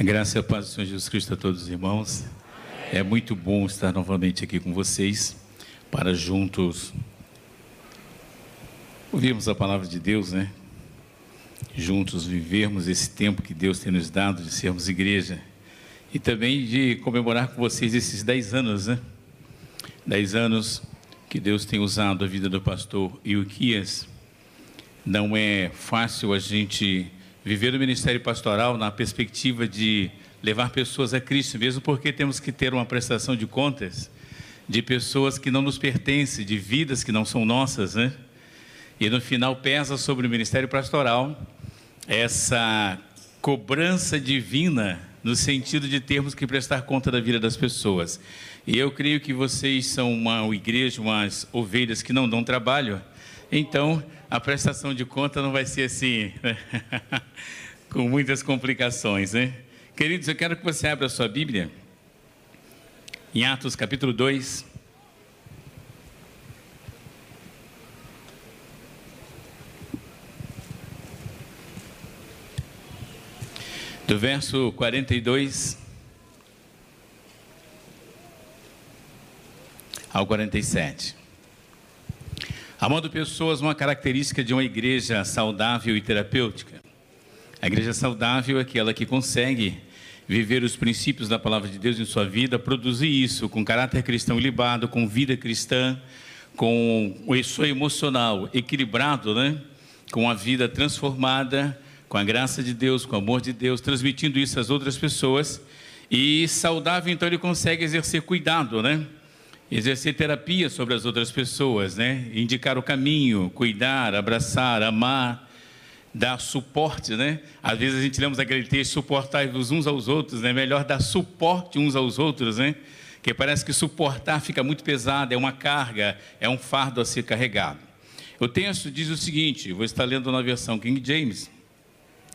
A graça e a paz do Senhor Jesus Cristo a todos os irmãos. É muito bom estar novamente aqui com vocês para juntos ouvirmos a palavra de Deus, né? Juntos vivermos esse tempo que Deus tem nos dado de sermos igreja e também de comemorar com vocês esses dez anos, né? Dez anos que Deus tem usado a vida do pastor Ilquias. Não é fácil a gente viver o ministério pastoral na perspectiva de levar pessoas a Cristo, mesmo porque temos que ter uma prestação de contas de pessoas que não nos pertencem, de vidas que não são nossas, né? E no final pesa sobre o ministério pastoral essa cobrança divina no sentido de termos que prestar conta da vida das pessoas. E eu creio que vocês são uma igreja, umas ovelhas que não dão trabalho, então a prestação de conta não vai ser assim, né? com muitas complicações, né? Queridos, eu quero que você abra a sua Bíblia em Atos capítulo 2. Do verso 42 ao 47. Amando pessoas, uma característica de uma igreja saudável e terapêutica. A igreja saudável é aquela que consegue viver os princípios da palavra de Deus em sua vida, produzir isso com caráter cristão ilibado, com vida cristã, com o seu emocional equilibrado, né? com a vida transformada, com a graça de Deus, com o amor de Deus, transmitindo isso às outras pessoas. E saudável, então, ele consegue exercer cuidado, né? Exercer terapia sobre as outras pessoas, né? Indicar o caminho, cuidar, abraçar, amar, dar suporte, né? Às vezes a gente lembra aquele texto, suportar-vos uns aos outros, né? Melhor dar suporte uns aos outros, né? Que parece que suportar fica muito pesado, é uma carga, é um fardo a ser carregado. O texto diz o seguinte, vou estar lendo na versão King James,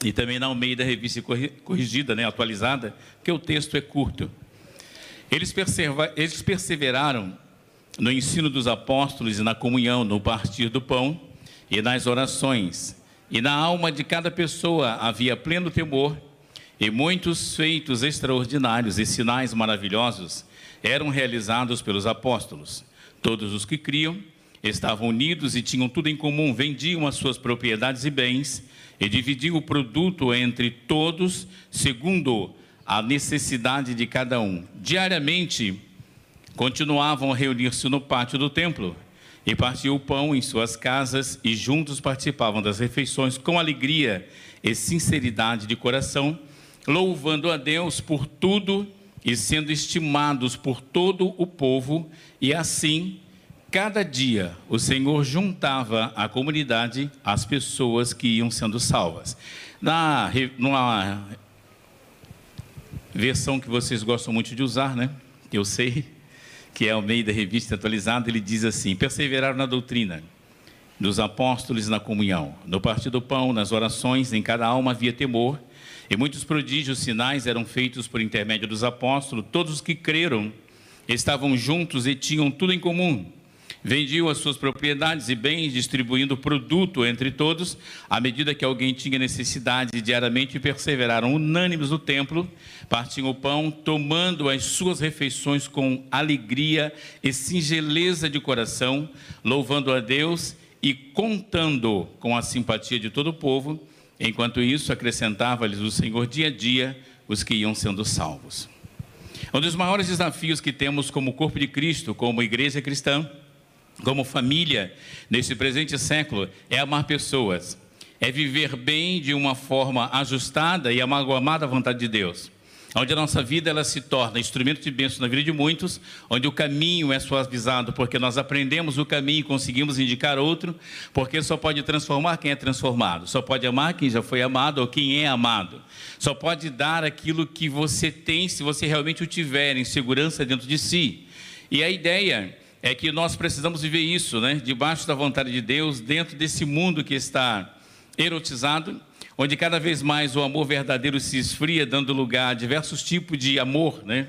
e também na Almeida Revista Corrigida, né, atualizada, que o texto é curto. Eles, eles perseveraram no ensino dos apóstolos e na comunhão, no partir do pão e nas orações. E na alma de cada pessoa havia pleno temor, e muitos feitos extraordinários e sinais maravilhosos eram realizados pelos apóstolos. Todos os que criam estavam unidos e tinham tudo em comum, vendiam as suas propriedades e bens e dividiam o produto entre todos, segundo a necessidade de cada um. Diariamente, continuavam a reunir-se no pátio do templo e partiam o pão em suas casas e juntos participavam das refeições com alegria e sinceridade de coração, louvando a Deus por tudo e sendo estimados por todo o povo, e assim, cada dia, o Senhor juntava à comunidade as pessoas que iam sendo salvas. Na, numa versão que vocês gostam muito de usar, né? Eu sei, que é o meio da revista atualizada, ele diz assim: perseveraram na doutrina dos apóstolos na comunhão, no partir do pão, nas orações, em cada alma havia temor, e muitos prodígios, sinais eram feitos por intermédio dos apóstolos, todos os que creram estavam juntos e tinham tudo em comum vendiam as suas propriedades e bens, distribuindo produto entre todos, à medida que alguém tinha necessidade diariamente, perseveraram unânimes no templo, partiam o pão, tomando as suas refeições com alegria e singeleza de coração, louvando a Deus e contando com a simpatia de todo o povo. Enquanto isso, acrescentava-lhes o Senhor dia a dia os que iam sendo salvos. Um dos maiores desafios que temos como corpo de Cristo, como igreja cristã, como família nesse presente século é amar pessoas, é viver bem de uma forma ajustada e amalgamada à vontade de Deus. Onde a nossa vida ela se torna instrumento de bênção na vida de muitos, onde o caminho é suavizado porque nós aprendemos o caminho e conseguimos indicar outro, porque só pode transformar quem é transformado, só pode amar quem já foi amado ou quem é amado, só pode dar aquilo que você tem se você realmente o tiver em segurança dentro de si. E a ideia é que nós precisamos viver isso, né? Debaixo da vontade de Deus, dentro desse mundo que está erotizado, onde cada vez mais o amor verdadeiro se esfria, dando lugar a diversos tipos de amor, né?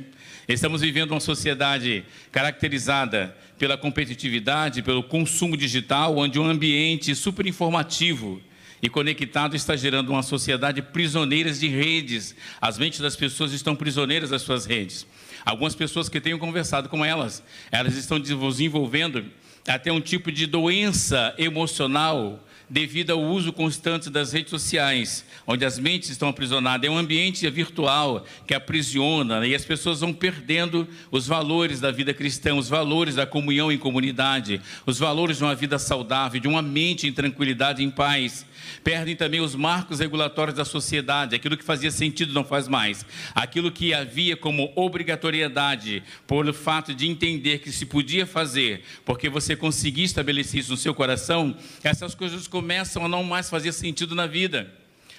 Estamos vivendo uma sociedade caracterizada pela competitividade, pelo consumo digital, onde um ambiente super informativo e conectado está gerando uma sociedade prisioneiras de redes. As mentes das pessoas estão prisioneiras das suas redes. Algumas pessoas que tenho conversado com elas, elas estão desenvolvendo até um tipo de doença emocional devido ao uso constante das redes sociais, onde as mentes estão aprisionadas. É um ambiente virtual que aprisiona né? e as pessoas vão perdendo os valores da vida cristã, os valores da comunhão em comunidade, os valores de uma vida saudável, de uma mente em tranquilidade, em paz. Perdem também os marcos regulatórios da sociedade, aquilo que fazia sentido não faz mais, aquilo que havia como obrigatoriedade, por fato de entender que se podia fazer, porque você conseguia estabelecer isso no seu coração, essas coisas começam a não mais fazer sentido na vida.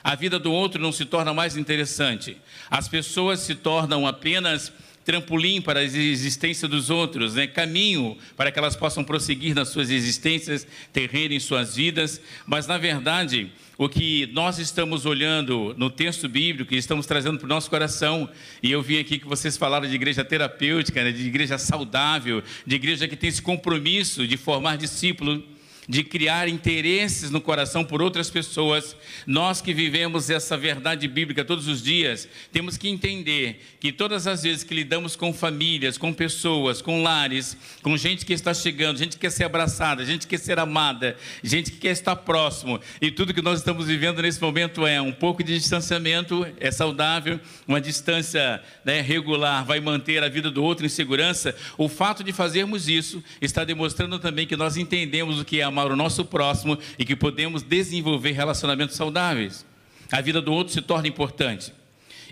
A vida do outro não se torna mais interessante. As pessoas se tornam apenas trampolim para a existência dos outros, né? caminho para que elas possam prosseguir nas suas existências, terrenem suas vidas, mas na verdade, o que nós estamos olhando no texto bíblico e estamos trazendo para o nosso coração, e eu vi aqui que vocês falaram de igreja terapêutica, né? de igreja saudável, de igreja que tem esse compromisso de formar discípulos de criar interesses no coração por outras pessoas, nós que vivemos essa verdade bíblica todos os dias, temos que entender que todas as vezes que lidamos com famílias, com pessoas, com lares, com gente que está chegando, gente que quer ser abraçada, gente que quer ser amada, gente que quer estar próximo, e tudo que nós estamos vivendo nesse momento é um pouco de distanciamento, é saudável, uma distância né, regular vai manter a vida do outro em segurança. O fato de fazermos isso está demonstrando também que nós entendemos o que é a amar o nosso próximo e que podemos desenvolver relacionamentos saudáveis. A vida do outro se torna importante.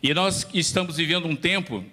E nós estamos vivendo um tempo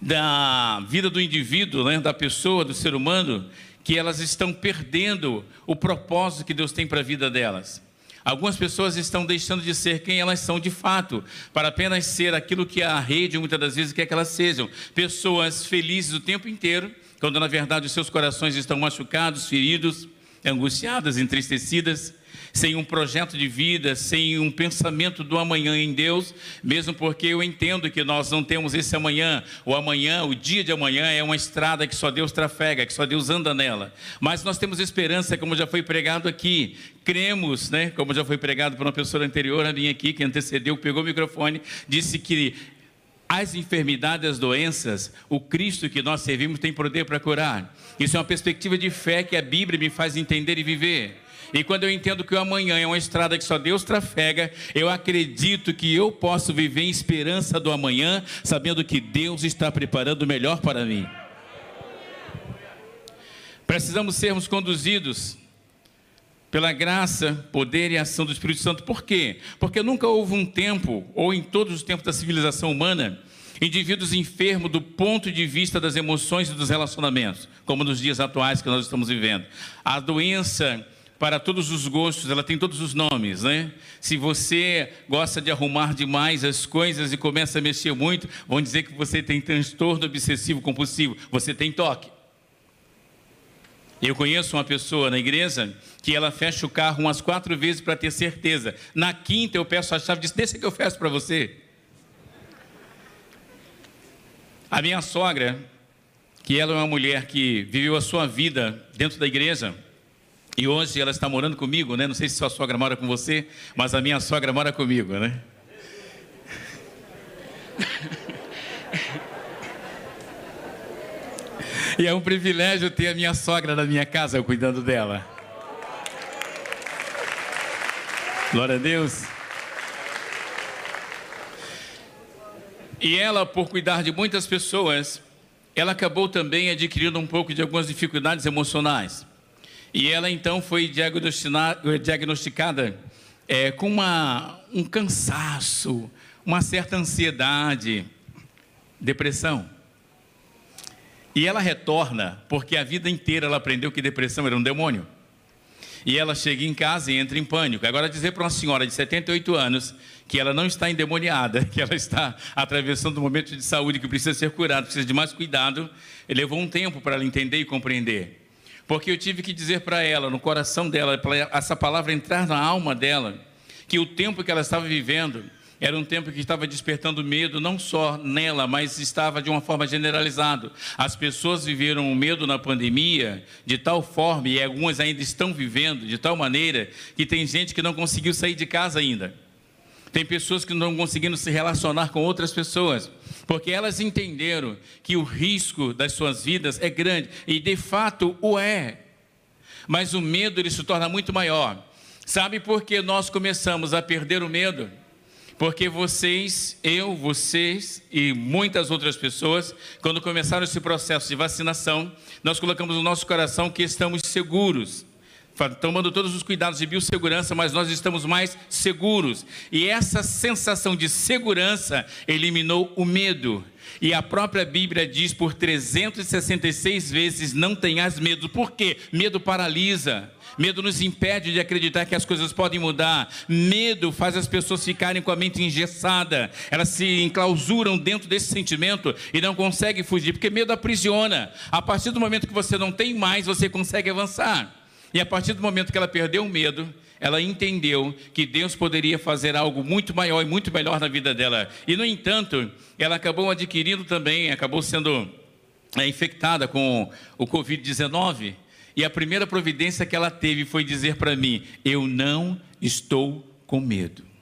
da vida do indivíduo, né, da pessoa, do ser humano, que elas estão perdendo o propósito que Deus tem para a vida delas. Algumas pessoas estão deixando de ser quem elas são de fato, para apenas ser aquilo que a rede muitas das vezes quer que elas sejam. Pessoas felizes o tempo inteiro, quando na verdade os seus corações estão machucados, feridos, angustiadas, entristecidas, sem um projeto de vida, sem um pensamento do amanhã em Deus, mesmo porque eu entendo que nós não temos esse amanhã. O amanhã, o dia de amanhã é uma estrada que só Deus trafega, que só Deus anda nela. Mas nós temos esperança, como já foi pregado aqui. Cremos, né? Como já foi pregado por uma pessoa anterior a mim aqui, que antecedeu, pegou o microfone, disse que as enfermidades, as doenças, o Cristo que nós servimos tem poder para curar. Isso é uma perspectiva de fé que a Bíblia me faz entender e viver. E quando eu entendo que o amanhã é uma estrada que só Deus trafega, eu acredito que eu posso viver em esperança do amanhã, sabendo que Deus está preparando o melhor para mim. Precisamos sermos conduzidos pela graça, poder e ação do Espírito Santo. Por quê? Porque nunca houve um tempo, ou em todos os tempos da civilização humana, indivíduos enfermos do ponto de vista das emoções e dos relacionamentos, como nos dias atuais que nós estamos vivendo. A doença para todos os gostos, ela tem todos os nomes, né? Se você gosta de arrumar demais as coisas e começa a mexer muito, vão dizer que você tem transtorno obsessivo compulsivo, você tem toque. Eu conheço uma pessoa na igreja que ela fecha o carro umas quatro vezes para ter certeza. Na quinta eu peço a chave e diz: Deixa que eu fecho para você. A minha sogra, que ela é uma mulher que viveu a sua vida dentro da igreja, e hoje ela está morando comigo, né? Não sei se sua sogra mora com você, mas a minha sogra mora comigo, né? E é um privilégio ter a minha sogra na minha casa, eu cuidando dela. Glória a Deus. E ela, por cuidar de muitas pessoas, ela acabou também adquirindo um pouco de algumas dificuldades emocionais. E ela então foi diagnosticada é, com uma, um cansaço, uma certa ansiedade, depressão. E ela retorna, porque a vida inteira ela aprendeu que depressão era um demônio. E ela chega em casa e entra em pânico. Agora, dizer para uma senhora de 78 anos que ela não está endemoniada, que ela está atravessando um momento de saúde que precisa ser curada, precisa de mais cuidado, levou um tempo para ela entender e compreender. Porque eu tive que dizer para ela, no coração dela, para essa palavra entrar na alma dela, que o tempo que ela estava vivendo era um tempo que estava despertando medo, não só nela, mas estava de uma forma generalizada. As pessoas viveram o medo na pandemia de tal forma, e algumas ainda estão vivendo de tal maneira, que tem gente que não conseguiu sair de casa ainda. Tem pessoas que não estão conseguindo se relacionar com outras pessoas, porque elas entenderam que o risco das suas vidas é grande, e de fato o é. Mas o medo ele se torna muito maior. Sabe por que nós começamos a perder o medo? Porque vocês, eu, vocês e muitas outras pessoas, quando começaram esse processo de vacinação, nós colocamos no nosso coração que estamos seguros tomando todos os cuidados de biossegurança, mas nós estamos mais seguros. E essa sensação de segurança eliminou o medo. E a própria Bíblia diz por 366 vezes: não tenhas medo. Por quê? Medo paralisa. Medo nos impede de acreditar que as coisas podem mudar. Medo faz as pessoas ficarem com a mente engessada. Elas se enclausuram dentro desse sentimento e não conseguem fugir, porque medo aprisiona. A partir do momento que você não tem mais, você consegue avançar. E a partir do momento que ela perdeu o medo, ela entendeu que Deus poderia fazer algo muito maior e muito melhor na vida dela. E, no entanto, ela acabou adquirindo também, acabou sendo é, infectada com o Covid-19. E a primeira providência que ela teve foi dizer para mim: Eu não estou com medo.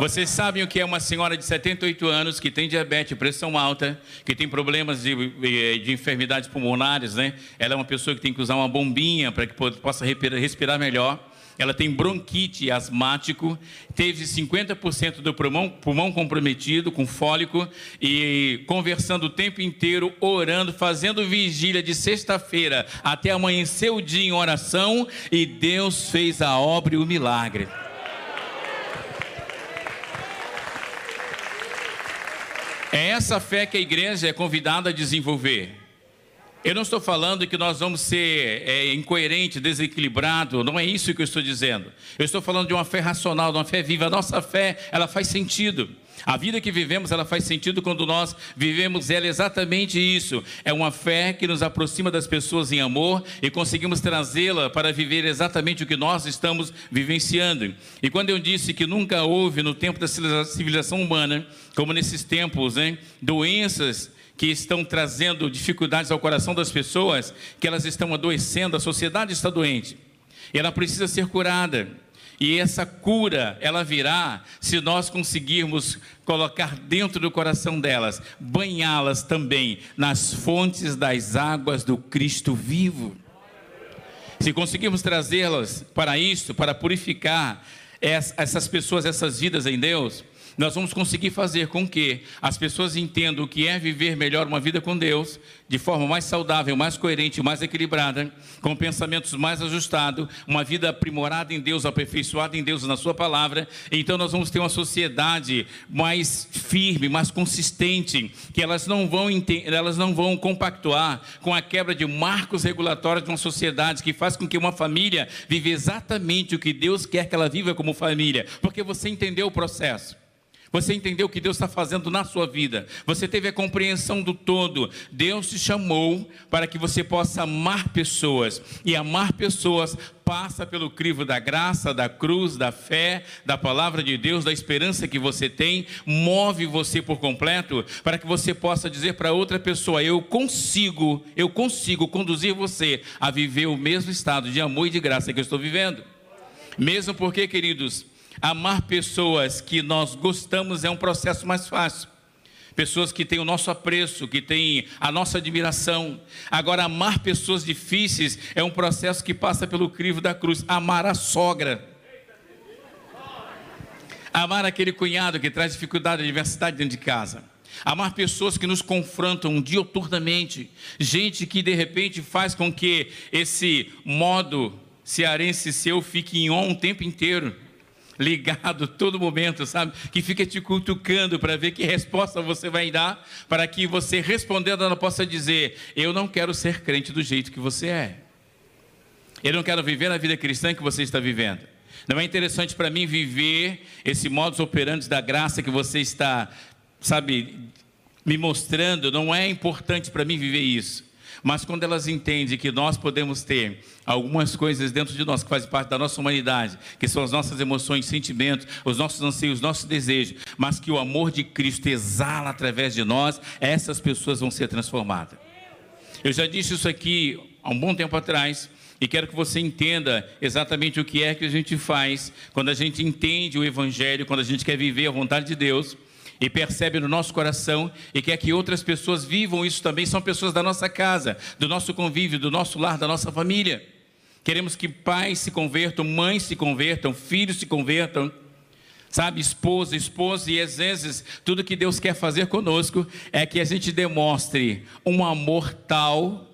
Vocês sabem o que é uma senhora de 78 anos que tem diabetes, pressão alta, que tem problemas de, de enfermidades pulmonares, né? Ela é uma pessoa que tem que usar uma bombinha para que possa respirar melhor. Ela tem bronquite asmático, teve 50% do pulmão, pulmão comprometido, com fólico, e conversando o tempo inteiro, orando, fazendo vigília de sexta-feira até amanhecer o dia em oração, e Deus fez a obra e o milagre. É essa fé que a igreja é convidada a desenvolver. Eu não estou falando que nós vamos ser é, incoerente, desequilibrado, não é isso que eu estou dizendo. Eu estou falando de uma fé racional, de uma fé viva. A nossa fé, ela faz sentido. A vida que vivemos, ela faz sentido quando nós vivemos ela exatamente isso. É uma fé que nos aproxima das pessoas em amor e conseguimos trazê-la para viver exatamente o que nós estamos vivenciando. E quando eu disse que nunca houve no tempo da civilização humana, como nesses tempos, hein, doenças que estão trazendo dificuldades ao coração das pessoas, que elas estão adoecendo, a sociedade está doente. E ela precisa ser curada. E essa cura, ela virá se nós conseguirmos colocar dentro do coração delas, banhá-las também nas fontes das águas do Cristo vivo. Se conseguirmos trazê-las para isso, para purificar essas pessoas, essas vidas em Deus, nós vamos conseguir fazer com que as pessoas entendam o que é viver melhor uma vida com Deus, de forma mais saudável, mais coerente, mais equilibrada, com pensamentos mais ajustados, uma vida aprimorada em Deus, aperfeiçoada em Deus na Sua palavra. Então nós vamos ter uma sociedade mais firme, mais consistente, que elas não vão, elas não vão compactuar com a quebra de marcos regulatórios de uma sociedade que faz com que uma família viva exatamente o que Deus quer que ela viva como família, porque você entendeu o processo. Você entendeu o que Deus está fazendo na sua vida. Você teve a compreensão do todo. Deus te chamou para que você possa amar pessoas. E amar pessoas passa pelo crivo da graça, da cruz, da fé, da palavra de Deus, da esperança que você tem. Move você por completo para que você possa dizer para outra pessoa: Eu consigo, eu consigo conduzir você a viver o mesmo estado de amor e de graça que eu estou vivendo. Mesmo porque, queridos, Amar pessoas que nós gostamos é um processo mais fácil. Pessoas que têm o nosso apreço, que têm a nossa admiração. Agora, amar pessoas difíceis é um processo que passa pelo crivo da cruz. Amar a sogra. Amar aquele cunhado que traz dificuldade, adversidade dentro de casa. Amar pessoas que nos confrontam dioturnamente. Gente que de repente faz com que esse modo cearense seu fique em on o tempo inteiro ligado todo momento, sabe? Que fica te cutucando para ver que resposta você vai dar, para que você respondendo ela possa dizer: Eu não quero ser crente do jeito que você é. Eu não quero viver a vida cristã que você está vivendo. Não é interessante para mim viver esse modus operandi da graça que você está, sabe, me mostrando. Não é importante para mim viver isso. Mas quando elas entendem que nós podemos ter algumas coisas dentro de nós que fazem parte da nossa humanidade, que são as nossas emoções, sentimentos, os nossos anseios, os nossos desejos, mas que o amor de Cristo exala através de nós, essas pessoas vão ser transformadas. Eu já disse isso aqui há um bom tempo atrás. E quero que você entenda exatamente o que é que a gente faz quando a gente entende o Evangelho, quando a gente quer viver a vontade de Deus e percebe no nosso coração e quer que outras pessoas vivam isso também, são pessoas da nossa casa, do nosso convívio, do nosso lar, da nossa família. Queremos que pais se convertam, mães se convertam, filhos se convertam, sabe, esposa, esposa, e às vezes tudo que Deus quer fazer conosco é que a gente demonstre um amor tal,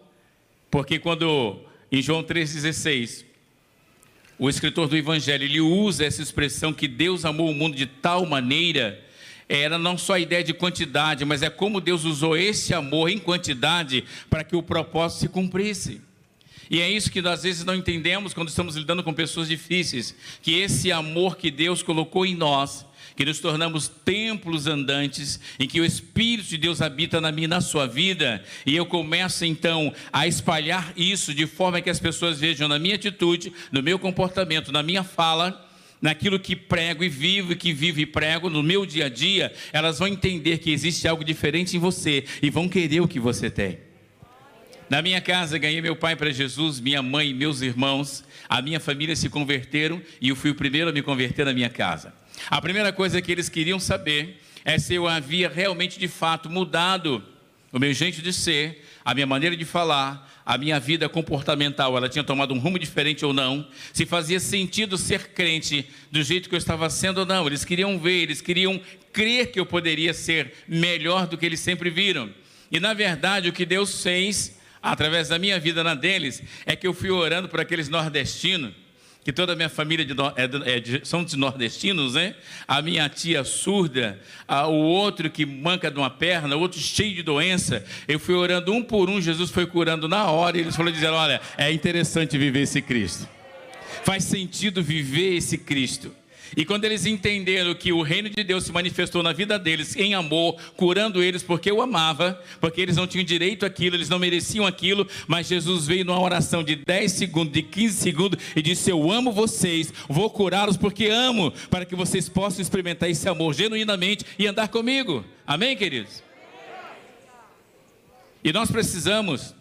porque quando em João 3,16, o escritor do Evangelho ele usa essa expressão que Deus amou o mundo de tal maneira era não só a ideia de quantidade, mas é como Deus usou esse amor em quantidade para que o propósito se cumprisse. E é isso que às vezes não entendemos quando estamos lidando com pessoas difíceis, que esse amor que Deus colocou em nós, que nos tornamos templos andantes, em que o Espírito de Deus habita na minha na sua vida, e eu começo então a espalhar isso de forma que as pessoas vejam na minha atitude, no meu comportamento, na minha fala, naquilo que prego e vivo, e que vivo e prego no meu dia a dia, elas vão entender que existe algo diferente em você e vão querer o que você tem. Na minha casa, ganhei meu pai para Jesus, minha mãe e meus irmãos, a minha família se converteram e eu fui o primeiro a me converter na minha casa. A primeira coisa que eles queriam saber é se eu havia realmente de fato mudado o meu jeito de ser, a minha maneira de falar, a minha vida comportamental, ela tinha tomado um rumo diferente ou não, se fazia sentido ser crente do jeito que eu estava sendo ou não. Eles queriam ver, eles queriam crer que eu poderia ser melhor do que eles sempre viram. E na verdade, o que Deus fez através da minha vida na deles é que eu fui orando por aqueles nordestinos que toda a minha família de, é, é de, são de nordestinos, né? A minha tia surda, a, o outro que manca de uma perna, o outro cheio de doença. Eu fui orando um por um, Jesus foi curando na hora, e eles falaram dizendo: olha, é interessante viver esse Cristo. Faz sentido viver esse Cristo. E quando eles entenderam que o reino de Deus se manifestou na vida deles em amor, curando eles porque eu amava, porque eles não tinham direito àquilo, eles não mereciam aquilo, mas Jesus veio numa oração de 10 segundos, de 15 segundos e disse: Eu amo vocês, vou curá-los porque amo, para que vocês possam experimentar esse amor genuinamente e andar comigo. Amém, queridos? E nós precisamos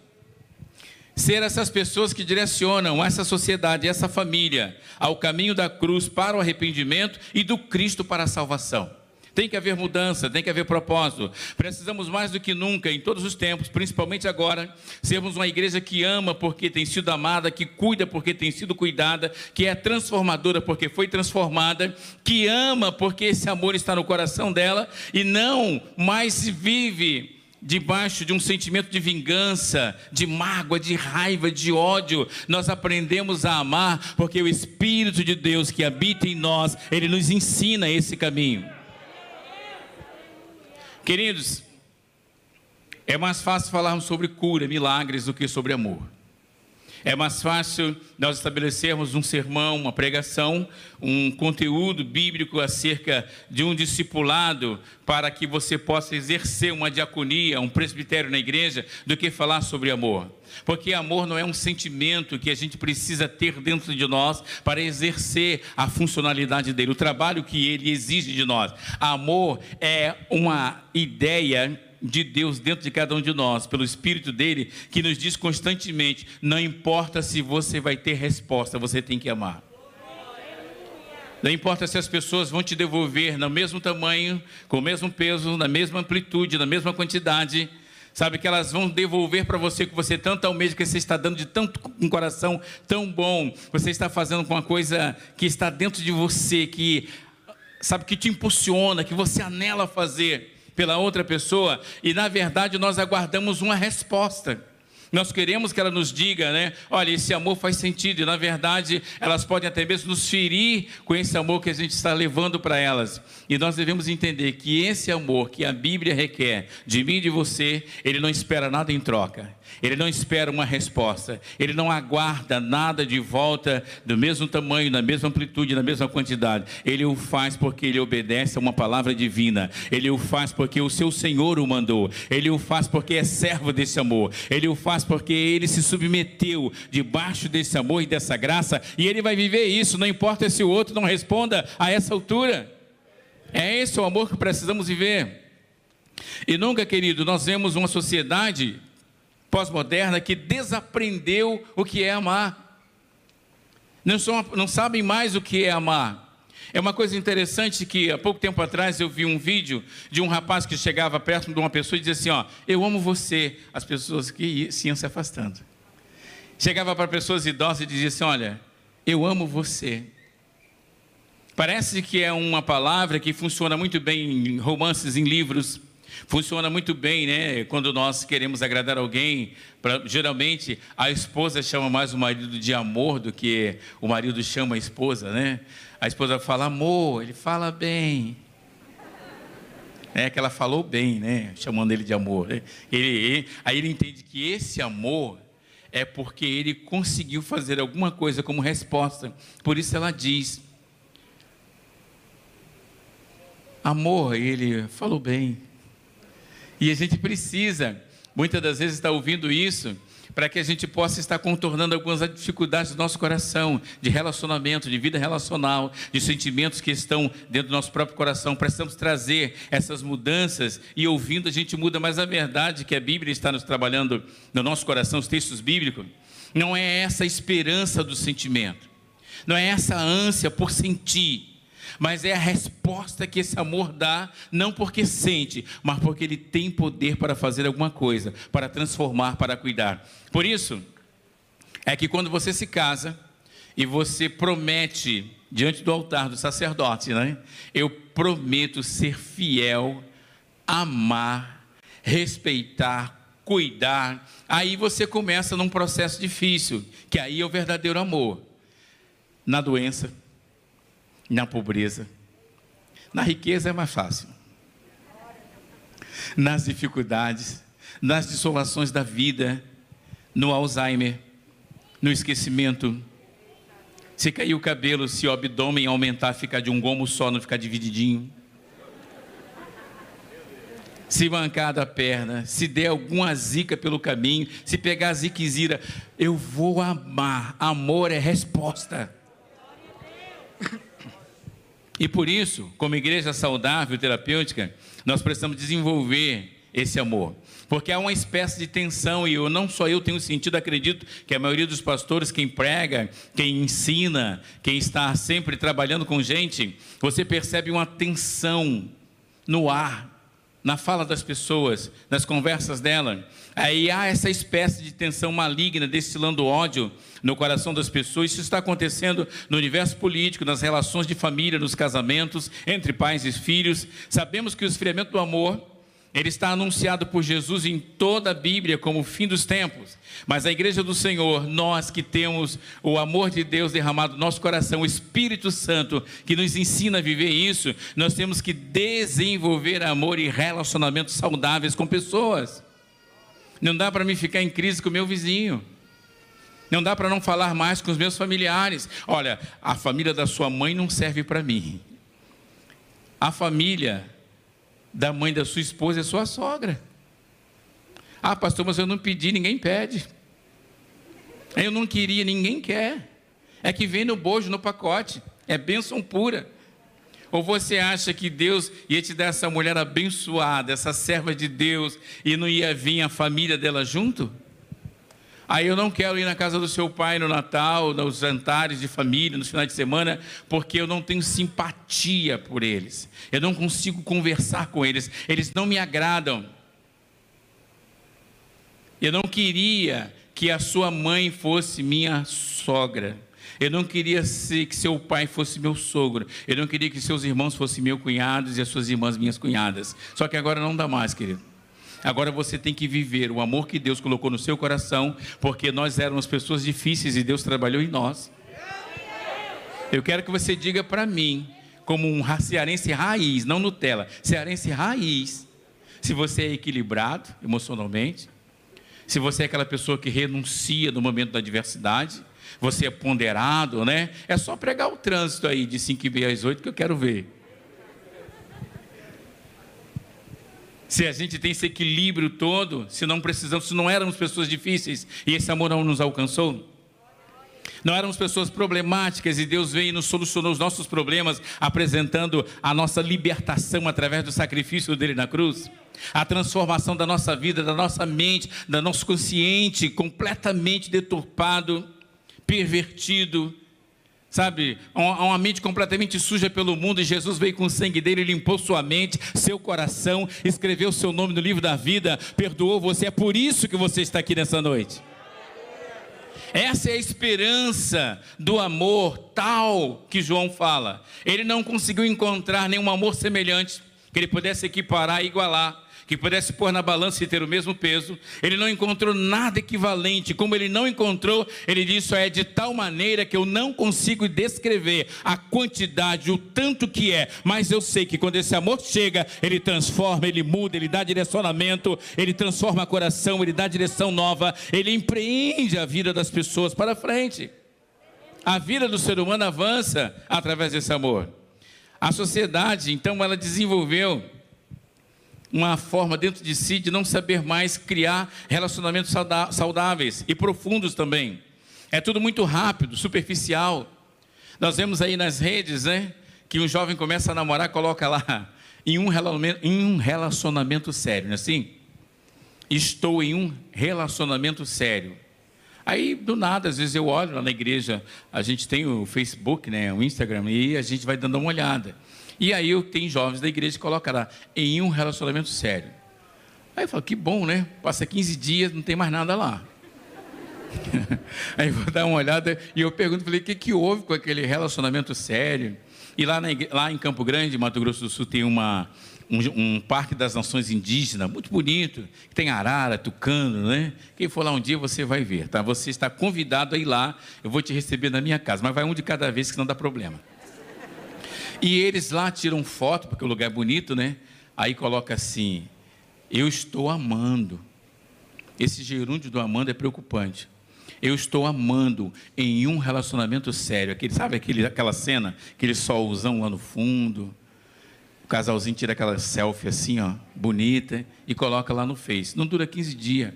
ser essas pessoas que direcionam essa sociedade, essa família, ao caminho da cruz para o arrependimento e do Cristo para a salvação. Tem que haver mudança, tem que haver propósito. Precisamos mais do que nunca, em todos os tempos, principalmente agora, sermos uma igreja que ama porque tem sido amada, que cuida porque tem sido cuidada, que é transformadora porque foi transformada, que ama porque esse amor está no coração dela e não mais vive debaixo de um sentimento de vingança, de mágoa, de raiva, de ódio, nós aprendemos a amar, porque o Espírito de Deus que habita em nós, ele nos ensina esse caminho. Queridos, é mais fácil falarmos sobre cura, milagres, do que sobre amor. É mais fácil nós estabelecermos um sermão, uma pregação, um conteúdo bíblico acerca de um discipulado para que você possa exercer uma diaconia, um presbitério na igreja, do que falar sobre amor. Porque amor não é um sentimento que a gente precisa ter dentro de nós para exercer a funcionalidade dele, o trabalho que ele exige de nós. Amor é uma ideia de Deus dentro de cada um de nós, pelo Espírito dele, que nos diz constantemente: não importa se você vai ter resposta, você tem que amar. Não importa se as pessoas vão te devolver no mesmo tamanho, com o mesmo peso, na mesma amplitude, na mesma quantidade. Sabe que elas vão devolver para você que você tanto almeja, que você está dando de tanto um coração tão bom. Você está fazendo com uma coisa que está dentro de você, que sabe que te impulsiona, que você anela fazer pela outra pessoa e na verdade nós aguardamos uma resposta. Nós queremos que ela nos diga, né? Olha, esse amor faz sentido. E na verdade, elas podem até mesmo nos ferir com esse amor que a gente está levando para elas. E nós devemos entender que esse amor que a Bíblia requer de mim e de você, ele não espera nada em troca. Ele não espera uma resposta, ele não aguarda nada de volta do mesmo tamanho, na mesma amplitude, na mesma quantidade. Ele o faz porque ele obedece a uma palavra divina. Ele o faz porque o seu Senhor o mandou. Ele o faz porque é servo desse amor. Ele o faz porque ele se submeteu debaixo desse amor e dessa graça, e ele vai viver isso, não importa se o outro não responda a essa altura. É esse o amor que precisamos viver. E nunca, querido, nós vemos uma sociedade pós-moderna que desaprendeu o que é amar. Não, são, não sabem mais o que é amar. É uma coisa interessante que há pouco tempo atrás eu vi um vídeo de um rapaz que chegava perto de uma pessoa e dizia assim: Ó, eu amo você. As pessoas que iam se afastando. Chegava para pessoas idosas e dizia assim: Olha, eu amo você. Parece que é uma palavra que funciona muito bem em romances, em livros, Funciona muito bem, né? Quando nós queremos agradar alguém, pra, geralmente a esposa chama mais o marido de amor do que o marido chama a esposa, né? A esposa fala amor, ele fala bem. É que ela falou bem, né? Chamando ele de amor. Né? Ele, ele, aí ele entende que esse amor é porque ele conseguiu fazer alguma coisa como resposta. Por isso ela diz: Amor, ele falou bem. E a gente precisa, muitas das vezes, estar ouvindo isso para que a gente possa estar contornando algumas dificuldades do nosso coração, de relacionamento, de vida relacional, de sentimentos que estão dentro do nosso próprio coração. Precisamos trazer essas mudanças e ouvindo a gente muda, mas a verdade que a Bíblia está nos trabalhando no nosso coração, os textos bíblicos, não é essa esperança do sentimento, não é essa ânsia por sentir mas é a resposta que esse amor dá, não porque sente, mas porque ele tem poder para fazer alguma coisa, para transformar, para cuidar. Por isso, é que quando você se casa e você promete diante do altar do sacerdote, né? Eu prometo ser fiel, amar, respeitar, cuidar. Aí você começa num processo difícil, que aí é o verdadeiro amor. Na doença, na pobreza. Na riqueza é mais fácil. Nas dificuldades, nas dissolações da vida, no Alzheimer, no esquecimento. Se cair o cabelo, se o abdômen aumentar, ficar de um gomo só, não ficar divididinho. Se mancar da perna, se der alguma zica pelo caminho, se pegar a ziquezira, eu vou amar. Amor é resposta. E por isso, como igreja saudável, terapêutica, nós precisamos desenvolver esse amor. Porque há uma espécie de tensão, e eu não só eu tenho sentido, acredito que a maioria dos pastores, quem prega, quem ensina, quem está sempre trabalhando com gente, você percebe uma tensão no ar, na fala das pessoas, nas conversas dela. Aí há essa espécie de tensão maligna, destilando ódio no coração das pessoas. Isso está acontecendo no universo político, nas relações de família, nos casamentos, entre pais e filhos. Sabemos que o esfriamento do amor ele está anunciado por Jesus em toda a Bíblia como o fim dos tempos. Mas a igreja do Senhor, nós que temos o amor de Deus derramado no nosso coração, o Espírito Santo que nos ensina a viver isso, nós temos que desenvolver amor e relacionamentos saudáveis com pessoas. Não dá para mim ficar em crise com o meu vizinho. Não dá para não falar mais com os meus familiares. Olha, a família da sua mãe não serve para mim. A família da mãe da sua esposa é sua sogra. Ah, pastor, mas eu não pedi, ninguém pede. Eu não queria, ninguém quer. É que vem no bojo, no pacote. É bênção pura. Ou você acha que Deus ia te dar essa mulher abençoada, essa serva de Deus, e não ia vir a família dela junto? Aí eu não quero ir na casa do seu pai no Natal, nos jantares de família, nos finais de semana, porque eu não tenho simpatia por eles. Eu não consigo conversar com eles. Eles não me agradam. Eu não queria que a sua mãe fosse minha sogra. Eu não queria que seu pai fosse meu sogro. Eu não queria que seus irmãos fossem meus cunhados e as suas irmãs minhas cunhadas. Só que agora não dá mais, querido. Agora você tem que viver o amor que Deus colocou no seu coração, porque nós éramos pessoas difíceis e Deus trabalhou em nós. Eu quero que você diga para mim, como um cearense raiz, não Nutella, cearense raiz, se você é equilibrado emocionalmente, se você é aquela pessoa que renuncia no momento da adversidade, você é ponderado, né? É só pregar o trânsito aí de 5 e meia às 8 que eu quero ver. Se a gente tem esse equilíbrio todo, se não precisamos, se não éramos pessoas difíceis e esse amor não nos alcançou, não éramos pessoas problemáticas e Deus veio e nos solucionou os nossos problemas, apresentando a nossa libertação através do sacrifício dele na cruz. A transformação da nossa vida, da nossa mente, da nosso consciente completamente deturpado, pervertido, sabe? Uma mente completamente suja pelo mundo, e Jesus veio com o sangue dele, limpou sua mente, seu coração, escreveu seu nome no livro da vida, perdoou você. É por isso que você está aqui nessa noite. Essa é a esperança do amor tal que João fala. Ele não conseguiu encontrar nenhum amor semelhante que ele pudesse equiparar e igualar que pudesse pôr na balança e ter o mesmo peso. Ele não encontrou nada equivalente. Como ele não encontrou, ele disse: é de tal maneira que eu não consigo descrever a quantidade, o tanto que é. Mas eu sei que quando esse amor chega, ele transforma, ele muda, ele dá direcionamento, ele transforma o coração, ele dá direção nova, ele empreende a vida das pessoas para frente. A vida do ser humano avança através desse amor. A sociedade, então, ela desenvolveu uma forma dentro de si de não saber mais criar relacionamentos saudáveis e profundos também. É tudo muito rápido, superficial. Nós vemos aí nas redes, né, que um jovem começa a namorar, coloca lá em um relacionamento, em um relacionamento sério, não é assim? Estou em um relacionamento sério. Aí, do nada, às vezes eu olho lá na igreja, a gente tem o Facebook, né, o Instagram, e a gente vai dando uma olhada. E aí eu tenho jovens da igreja que colocam lá, em um relacionamento sério. Aí eu falo, que bom, né? Passa 15 dias, não tem mais nada lá. aí vou dar uma olhada e eu pergunto, falei, o que, que houve com aquele relacionamento sério? E lá, na, lá em Campo Grande, Mato Grosso do Sul, tem uma, um, um, parque das nações indígenas, muito bonito, que tem arara, tucano, né? Quem for lá um dia, você vai ver, tá? Você está convidado a ir lá, eu vou te receber na minha casa, mas vai um de cada vez, que não dá problema. E eles lá tiram foto, porque o lugar é bonito, né? Aí coloca assim: Eu estou amando. Esse gerúndio do amando é preocupante. Eu estou amando em um relacionamento sério. Aquele, sabe aquele, aquela cena, aquele solzão lá no fundo? O casalzinho tira aquela selfie assim, ó, bonita, e coloca lá no Face. Não dura 15 dias.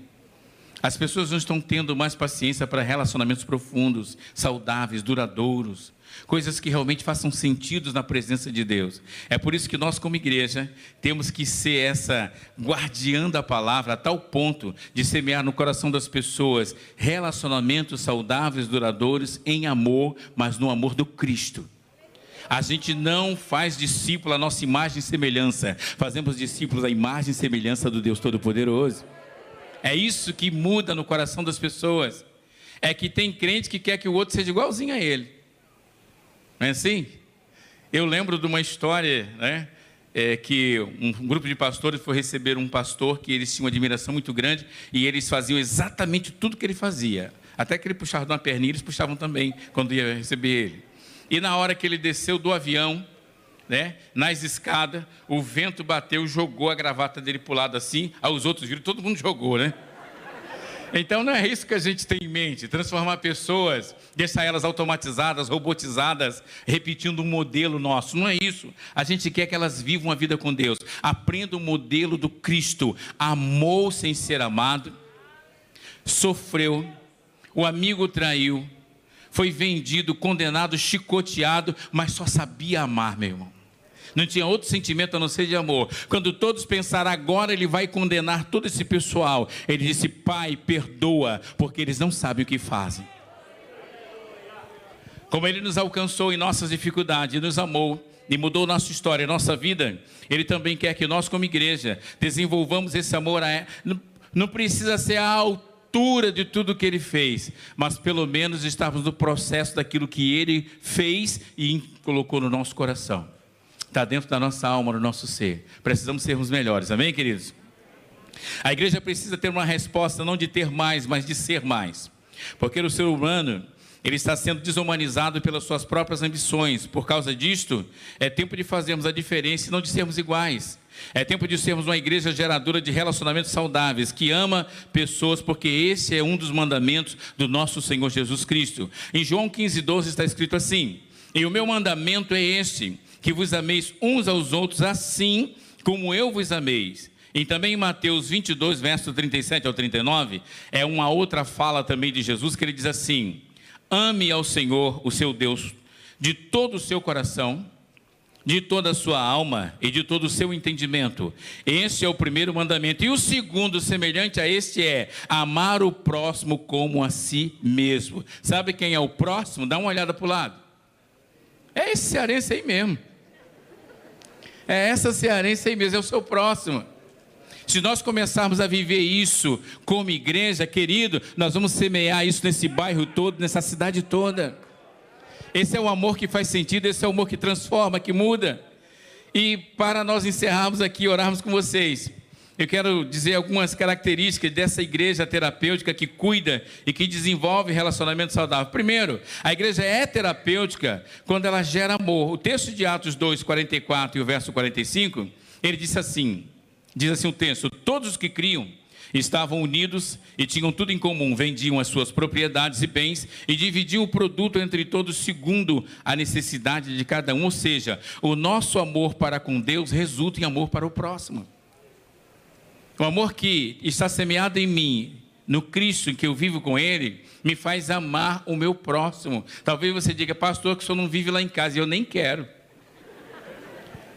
As pessoas não estão tendo mais paciência para relacionamentos profundos, saudáveis, duradouros coisas que realmente façam sentido na presença de Deus. É por isso que nós, como igreja, temos que ser essa guardiã da palavra a tal ponto de semear no coração das pessoas relacionamentos saudáveis, duradouros, em amor, mas no amor do Cristo. A gente não faz discípulo a nossa imagem e semelhança, fazemos discípulos a imagem e semelhança do Deus Todo-Poderoso. É isso que muda no coração das pessoas. É que tem crente que quer que o outro seja igualzinho a ele. Não é assim? Eu lembro de uma história, né? É, que um grupo de pastores foi receber um pastor que eles tinham uma admiração muito grande e eles faziam exatamente tudo que ele fazia. Até que ele puxava de uma perninha, eles puxavam também quando ia receber ele. E na hora que ele desceu do avião, né, nas escadas, o vento bateu, jogou a gravata dele para o lado assim, aí os outros viram, todo mundo jogou, né? Então não é isso que a gente tem em mente, transformar pessoas, deixar elas automatizadas, robotizadas, repetindo um modelo nosso. Não é isso. A gente quer que elas vivam a vida com Deus. Aprenda o modelo do Cristo. Amou sem ser amado, sofreu, o amigo traiu, foi vendido, condenado, chicoteado, mas só sabia amar, meu irmão. Não tinha outro sentimento a não ser de amor. Quando todos pensaram, agora ele vai condenar todo esse pessoal, ele disse: Pai, perdoa, porque eles não sabem o que fazem. Como ele nos alcançou em nossas dificuldades, nos amou e mudou nossa história, nossa vida, ele também quer que nós, como igreja, desenvolvamos esse amor. A... Não precisa ser a altura de tudo que ele fez, mas pelo menos estarmos no processo daquilo que ele fez e colocou no nosso coração está dentro da nossa alma, do nosso ser. Precisamos sermos melhores, amém, queridos? A igreja precisa ter uma resposta não de ter mais, mas de ser mais. Porque o ser humano, ele está sendo desumanizado pelas suas próprias ambições. Por causa disto, é tempo de fazermos a diferença e não de sermos iguais. É tempo de sermos uma igreja geradora de relacionamentos saudáveis, que ama pessoas, porque esse é um dos mandamentos do nosso Senhor Jesus Cristo. Em João 15, 12 está escrito assim: E o meu mandamento é este, que vos ameis uns aos outros assim como eu vos ameis. E também em Mateus 22, verso 37 ao 39, é uma outra fala também de Jesus que ele diz assim: Ame ao Senhor, o seu Deus, de todo o seu coração, de toda a sua alma e de todo o seu entendimento. Esse é o primeiro mandamento. E o segundo, semelhante a este, é amar o próximo como a si mesmo. Sabe quem é o próximo? Dá uma olhada para o lado. É esse cearense aí mesmo. É essa cearense aí mesmo, é o seu próximo. Se nós começarmos a viver isso como igreja, querido, nós vamos semear isso nesse bairro todo, nessa cidade toda. Esse é o amor que faz sentido, esse é o amor que transforma, que muda. E para nós encerrarmos aqui, orarmos com vocês, eu quero dizer algumas características dessa igreja terapêutica que cuida e que desenvolve relacionamento saudável. Primeiro, a igreja é terapêutica quando ela gera amor. O texto de Atos 2, 44 e o verso 45, ele disse assim: diz assim o texto: todos os que criam estavam unidos e tinham tudo em comum, vendiam as suas propriedades e bens e dividiam o produto entre todos segundo a necessidade de cada um, ou seja, o nosso amor para com Deus resulta em amor para o próximo. O amor que está semeado em mim, no Cristo que eu vivo com Ele, me faz amar o meu próximo. Talvez você diga, pastor, que o senhor não vive lá em casa, e eu nem quero.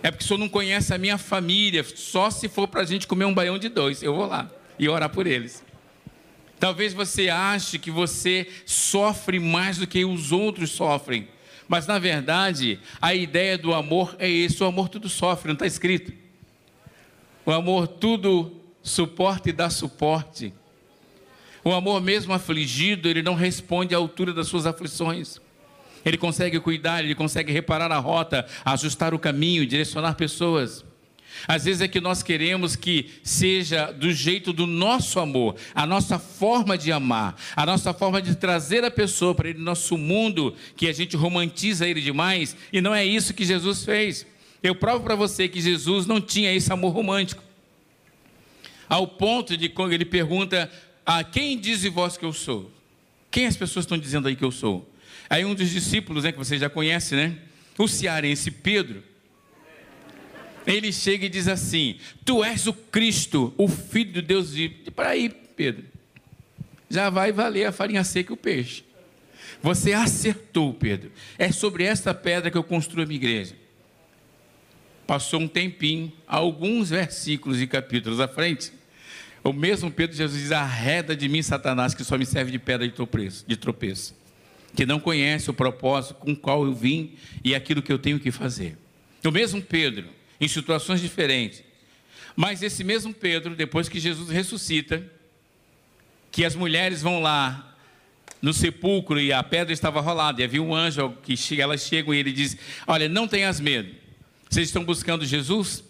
É porque o senhor não conhece a minha família, só se for para a gente comer um baião de dois, eu vou lá e orar por eles. Talvez você ache que você sofre mais do que os outros sofrem, mas na verdade a ideia do amor é isso: o amor tudo sofre, não está escrito. O amor tudo suporta e dá suporte. O amor, mesmo afligido, ele não responde à altura das suas aflições. Ele consegue cuidar, ele consegue reparar a rota, ajustar o caminho, direcionar pessoas. Às vezes é que nós queremos que seja do jeito do nosso amor, a nossa forma de amar, a nossa forma de trazer a pessoa para ele nosso mundo, que a gente romantiza ele demais, e não é isso que Jesus fez. Eu provo para você que Jesus não tinha esse amor romântico. Ao ponto de quando ele pergunta: a quem diz vós que eu sou? Quem as pessoas estão dizendo aí que eu sou? Aí um dos discípulos, né, que você já conhece, né? O cearense Pedro, ele chega e diz assim: Tu és o Cristo, o Filho de Deus vivo. Para aí, Pedro, já vai valer a farinha seca e o peixe. Você acertou, Pedro. É sobre esta pedra que eu construo a minha igreja. Passou um tempinho, alguns versículos e capítulos à frente. O mesmo Pedro Jesus diz: Arreda de mim, Satanás, que só me serve de pedra de tropeço, que não conhece o propósito com o qual eu vim e aquilo que eu tenho que fazer. O mesmo Pedro em situações diferentes. Mas esse mesmo Pedro, depois que Jesus ressuscita, que as mulheres vão lá no sepulcro e a pedra estava rolada, e havia um anjo que elas chegam e ele diz: Olha, não tenhas medo, vocês estão buscando Jesus?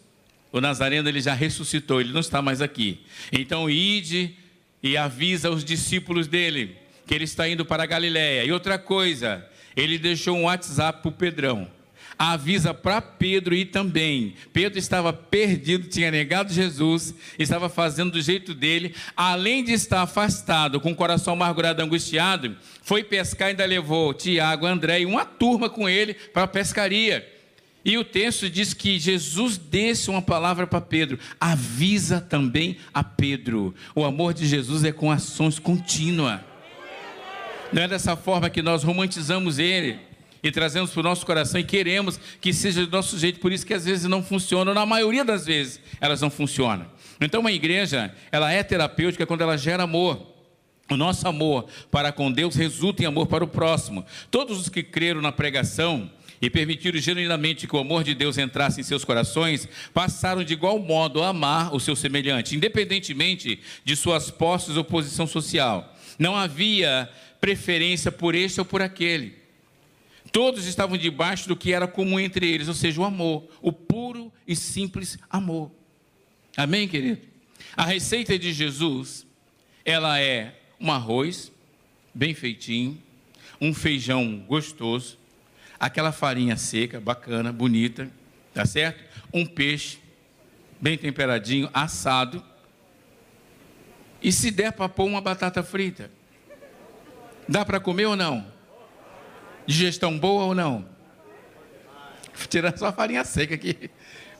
O Nazareno ele já ressuscitou, ele não está mais aqui. Então ide e avisa os discípulos dele que ele está indo para a Galiléia. E outra coisa, ele deixou um WhatsApp para o Pedrão avisa para Pedro e também. Pedro estava perdido, tinha negado Jesus, estava fazendo do jeito dele, além de estar afastado, com o coração amargurado, angustiado, foi pescar e ainda levou Tiago, André e uma turma com ele para a pescaria. E o texto diz que Jesus desse uma palavra para Pedro, avisa também a Pedro. O amor de Jesus é com ações contínuas. Não é dessa forma que nós romantizamos ele e trazemos para o nosso coração e queremos que seja do nosso jeito, por isso que às vezes não funcionam, na maioria das vezes elas não funcionam. Então uma igreja, ela é terapêutica quando ela gera amor. O nosso amor para com Deus resulta em amor para o próximo. Todos os que creram na pregação e permitiram genuinamente que o amor de Deus entrasse em seus corações, passaram de igual modo a amar o seu semelhante, independentemente de suas posses ou posição social. Não havia preferência por este ou por aquele. Todos estavam debaixo do que era comum entre eles, ou seja, o amor, o puro e simples amor. Amém, querido? A receita de Jesus, ela é um arroz bem feitinho, um feijão gostoso, aquela farinha seca, bacana, bonita, tá certo? Um peixe bem temperadinho, assado. E se der para pôr uma batata frita, dá para comer ou não? Digestão boa ou não? Tirando só a farinha seca aqui.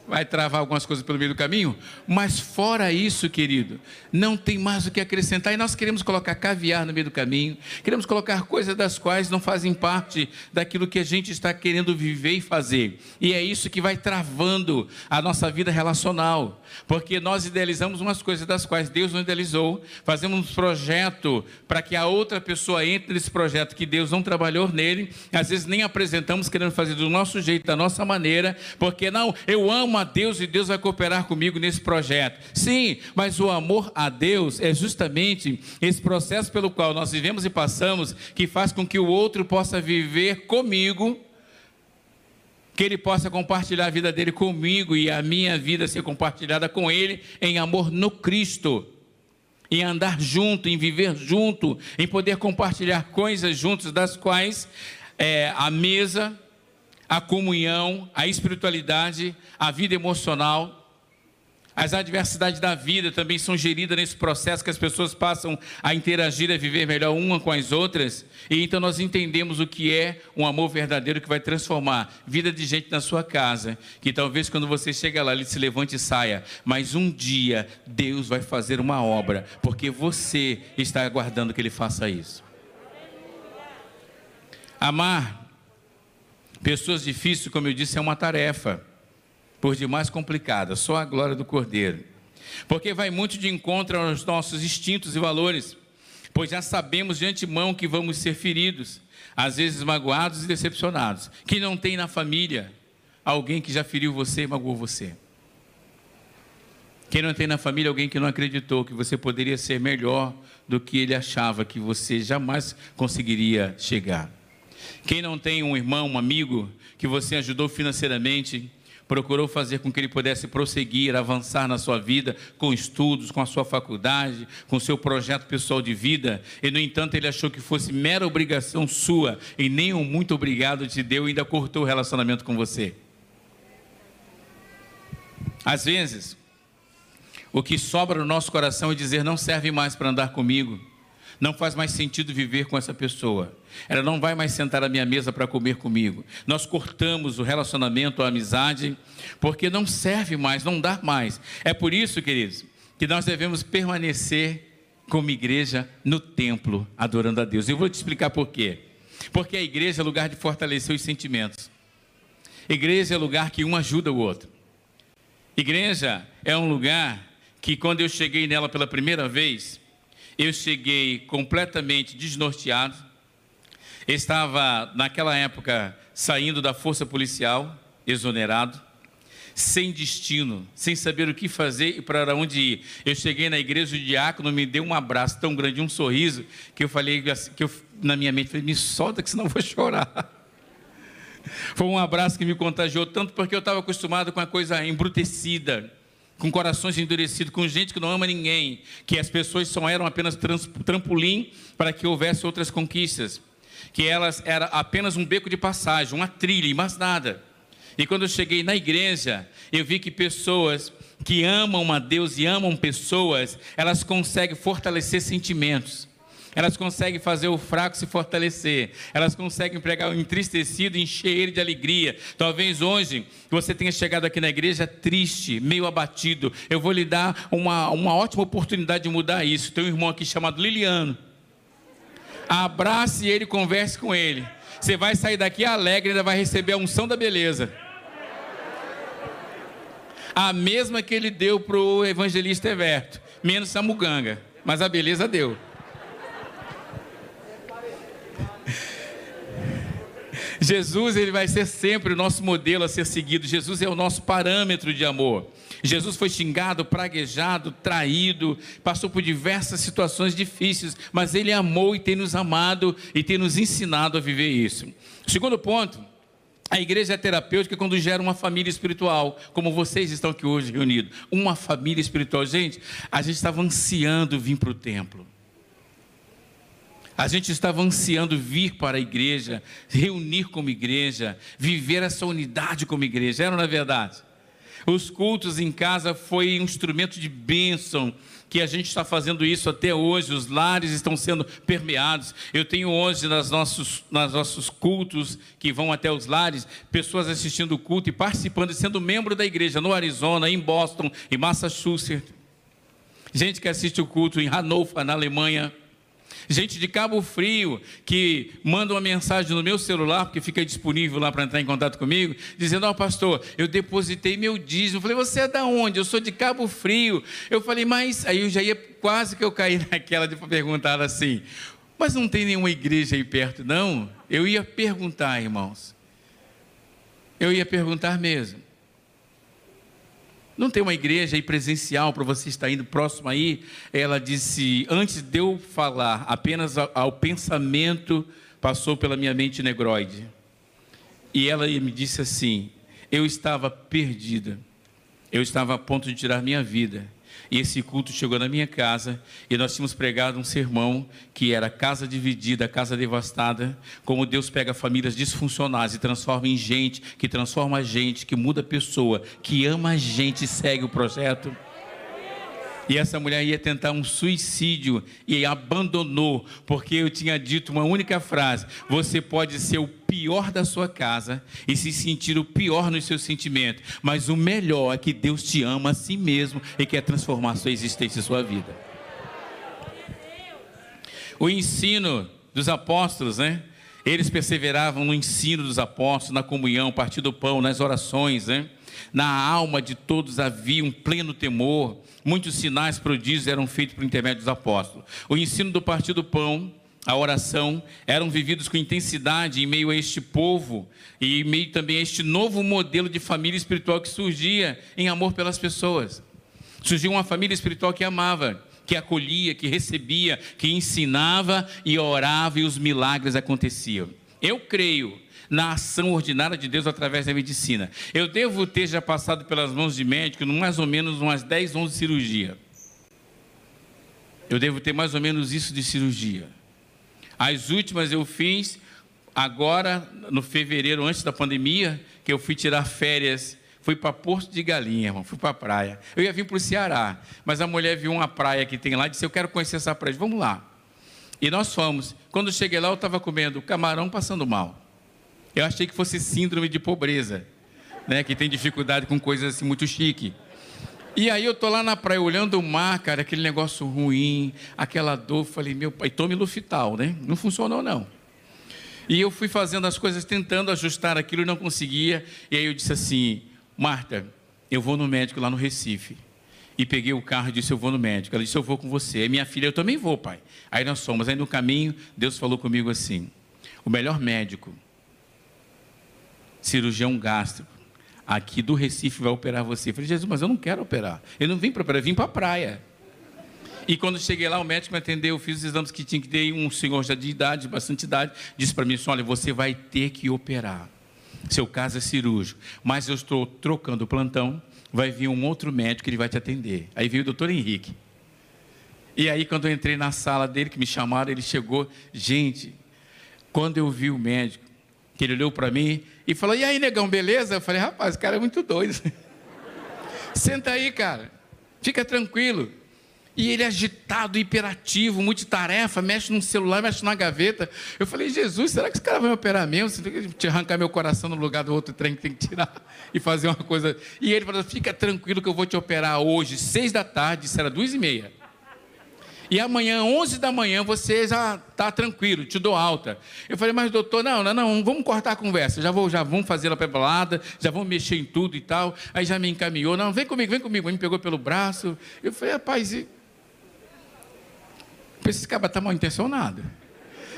Vai travar algumas coisas pelo meio do caminho, mas fora isso, querido, não tem mais o que acrescentar. E nós queremos colocar caviar no meio do caminho, queremos colocar coisas das quais não fazem parte daquilo que a gente está querendo viver e fazer. E é isso que vai travando a nossa vida relacional, porque nós idealizamos umas coisas das quais Deus não idealizou, fazemos um projeto para que a outra pessoa entre nesse projeto que Deus não trabalhou nele, às vezes nem apresentamos querendo fazer do nosso jeito, da nossa maneira, porque não, eu amo a Deus e Deus vai cooperar comigo nesse projeto. Sim, mas o amor a Deus é justamente esse processo pelo qual nós vivemos e passamos que faz com que o outro possa viver comigo que ele possa compartilhar a vida dele comigo e a minha vida ser compartilhada com ele em amor no Cristo, em andar junto, em viver junto, em poder compartilhar coisas juntos, das quais é, a mesa, a comunhão, a espiritualidade, a vida emocional, as adversidades da vida também são geridas nesse processo que as pessoas passam a interagir, a viver melhor uma com as outras. E então nós entendemos o que é um amor verdadeiro que vai transformar vida de gente na sua casa. Que talvez quando você chega lá, ele se levante e saia. Mas um dia Deus vai fazer uma obra, porque você está aguardando que ele faça isso. Amar Pessoas difíceis, como eu disse, é uma tarefa, por demais complicada, só a glória do Cordeiro. Porque vai muito de encontro aos nossos instintos e valores, pois já sabemos de antemão que vamos ser feridos, às vezes magoados e decepcionados. Que não tem na família alguém que já feriu você e magoou você. Quem não tem na família alguém que não acreditou que você poderia ser melhor do que ele achava que você jamais conseguiria chegar. Quem não tem um irmão, um amigo que você ajudou financeiramente, procurou fazer com que ele pudesse prosseguir, avançar na sua vida, com estudos, com a sua faculdade, com o seu projeto pessoal de vida, e no entanto ele achou que fosse mera obrigação sua e nem um muito obrigado te deu e ainda cortou o relacionamento com você. Às vezes, o que sobra no nosso coração é dizer: não serve mais para andar comigo não faz mais sentido viver com essa pessoa. Ela não vai mais sentar à minha mesa para comer comigo. Nós cortamos o relacionamento, a amizade, porque não serve mais, não dá mais. É por isso, queridos, que nós devemos permanecer como igreja no templo, adorando a Deus. Eu vou te explicar por quê. Porque a igreja é lugar de fortalecer os sentimentos. Igreja é lugar que um ajuda o outro. Igreja é um lugar que quando eu cheguei nela pela primeira vez, eu cheguei completamente desnorteado. Estava, naquela época, saindo da força policial, exonerado, sem destino, sem saber o que fazer e para onde ir. Eu cheguei na igreja, o diácono me deu um abraço tão grande, um sorriso, que eu falei, que eu, na minha mente, falei, me solta que senão eu vou chorar. Foi um abraço que me contagiou tanto porque eu estava acostumado com a coisa embrutecida com corações endurecidos, com gente que não ama ninguém, que as pessoas só eram apenas trampolim para que houvesse outras conquistas, que elas eram apenas um beco de passagem, uma trilha e mais nada. E quando eu cheguei na igreja, eu vi que pessoas que amam a Deus e amam pessoas, elas conseguem fortalecer sentimentos. Elas conseguem fazer o fraco se fortalecer. Elas conseguem pregar o entristecido e encher ele de alegria. Talvez hoje você tenha chegado aqui na igreja triste, meio abatido. Eu vou lhe dar uma, uma ótima oportunidade de mudar isso. Tem um irmão aqui chamado Liliano. Abrace ele, converse com ele. Você vai sair daqui alegre ainda vai receber a unção da beleza. A mesma que ele deu para o evangelista Everto, menos Samuganga. Mas a beleza deu. Jesus ele vai ser sempre o nosso modelo a ser seguido. Jesus é o nosso parâmetro de amor. Jesus foi xingado, praguejado, traído, passou por diversas situações difíceis, mas ele amou e tem nos amado e tem nos ensinado a viver isso. Segundo ponto, a igreja é terapêutica quando gera uma família espiritual, como vocês estão aqui hoje reunidos. Uma família espiritual. Gente, a gente estava ansiando vir para o templo. A gente estava ansiando vir para a igreja, reunir como igreja, viver essa unidade como igreja. Era na verdade? Os cultos em casa foi um instrumento de bênção que a gente está fazendo isso até hoje, os lares estão sendo permeados. Eu tenho hoje nas nossos, nas nossos cultos que vão até os lares, pessoas assistindo o culto e participando e sendo membro da igreja no Arizona, em Boston, em Massachusetts. Gente que assiste o culto em Hannover, na Alemanha gente de Cabo Frio que manda uma mensagem no meu celular, porque fica disponível lá para entrar em contato comigo, dizendo: Ó, oh, pastor, eu depositei meu dízimo. Eu falei: Você é da onde? Eu sou de Cabo Frio. Eu falei: Mas aí eu já ia, quase que eu caí naquela de perguntar assim: Mas não tem nenhuma igreja aí perto, não? Eu ia perguntar, irmãos. Eu ia perguntar mesmo. Não tem uma igreja aí presencial para você estar indo próximo aí? Ela disse: Antes de eu falar, apenas ao pensamento passou pela minha mente negroide. E ela me disse assim: Eu estava perdida. Eu estava a ponto de tirar minha vida. E esse culto chegou na minha casa e nós tínhamos pregado um sermão que era casa dividida, casa devastada, como Deus pega famílias disfuncionais e transforma em gente, que transforma a gente, que muda a pessoa, que ama a gente e segue o projeto. E essa mulher ia tentar um suicídio e abandonou, porque eu tinha dito uma única frase: você pode ser o pior da sua casa e se sentir o pior nos seus sentimentos, mas o melhor é que Deus te ama a si mesmo e quer transformar sua existência e sua vida. O ensino dos apóstolos, né? Eles perseveravam no ensino dos apóstolos, na comunhão, partir do pão, nas orações, né? Na alma de todos havia um pleno temor. Muitos sinais, prodígios eram feitos por intermédio dos apóstolos. O ensino do partir do pão, a oração, eram vividos com intensidade em meio a este povo e em meio também a este novo modelo de família espiritual que surgia em amor pelas pessoas. Surgiu uma família espiritual que amava, que acolhia, que recebia, que ensinava e orava e os milagres aconteciam. Eu creio na ação ordinária de Deus através da medicina. Eu devo ter já passado pelas mãos de médico mais ou menos umas 10, 11 cirurgias. Eu devo ter mais ou menos isso de cirurgia. As últimas eu fiz agora, no fevereiro, antes da pandemia, que eu fui tirar férias. Fui para Porto de Galinha, irmão, fui para a praia. Eu ia vir para o Ceará, mas a mulher viu uma praia que tem lá e disse: Eu quero conhecer essa praia. Vamos lá. E nós fomos. Quando cheguei lá, eu estava comendo camarão passando mal. Eu achei que fosse síndrome de pobreza, né? Que tem dificuldade com coisas assim muito chique. E aí eu tô lá na praia olhando o mar, cara, aquele negócio ruim, aquela dor, falei, meu pai, tome Lufital, né? Não funcionou não. E eu fui fazendo as coisas, tentando ajustar aquilo e não conseguia. E aí eu disse assim, Marta, eu vou no médico lá no Recife. E peguei o carro e disse, eu vou no médico. Ela disse, eu vou com você. Aí minha filha, eu também vou, pai. Aí nós fomos. Aí no caminho, Deus falou comigo assim, o melhor médico cirurgião gástrico, aqui do Recife vai operar você. Eu falei, Jesus, mas eu não quero operar. Eu não vim para operar, eu vim para a praia. E quando cheguei lá, o médico me atendeu, eu fiz os exames que tinha que ter, um senhor já de idade, bastante idade, disse para mim assim, olha, você vai ter que operar. Seu caso é cirúrgico. Mas eu estou trocando o plantão, vai vir um outro médico que ele vai te atender. Aí veio o doutor Henrique. E aí, quando eu entrei na sala dele, que me chamaram, ele chegou. Gente, quando eu vi o médico, que ele olhou para mim e falou: E aí, negão, beleza? Eu falei: Rapaz, o cara é muito doido. Senta aí, cara, fica tranquilo. E ele agitado, hiperativo, multitarefa, mexe no celular, mexe na gaveta. Eu falei, Jesus, será que esse cara vai me operar mesmo? Você tem que arrancar meu coração no lugar do outro trem que tem que tirar e fazer uma coisa. E ele falou, fica tranquilo que eu vou te operar hoje, seis da tarde, isso era duas e meia. E amanhã, 11 da manhã, você já está tranquilo, te dou alta. Eu falei, mas doutor, não, não, não, vamos cortar a conversa. Já, vou, já vamos fazer ela balada, já vamos mexer em tudo e tal. Aí já me encaminhou, não, vem comigo, vem comigo. Ele me pegou pelo braço. Eu falei, rapaz, e... esse cara está mal intencionado.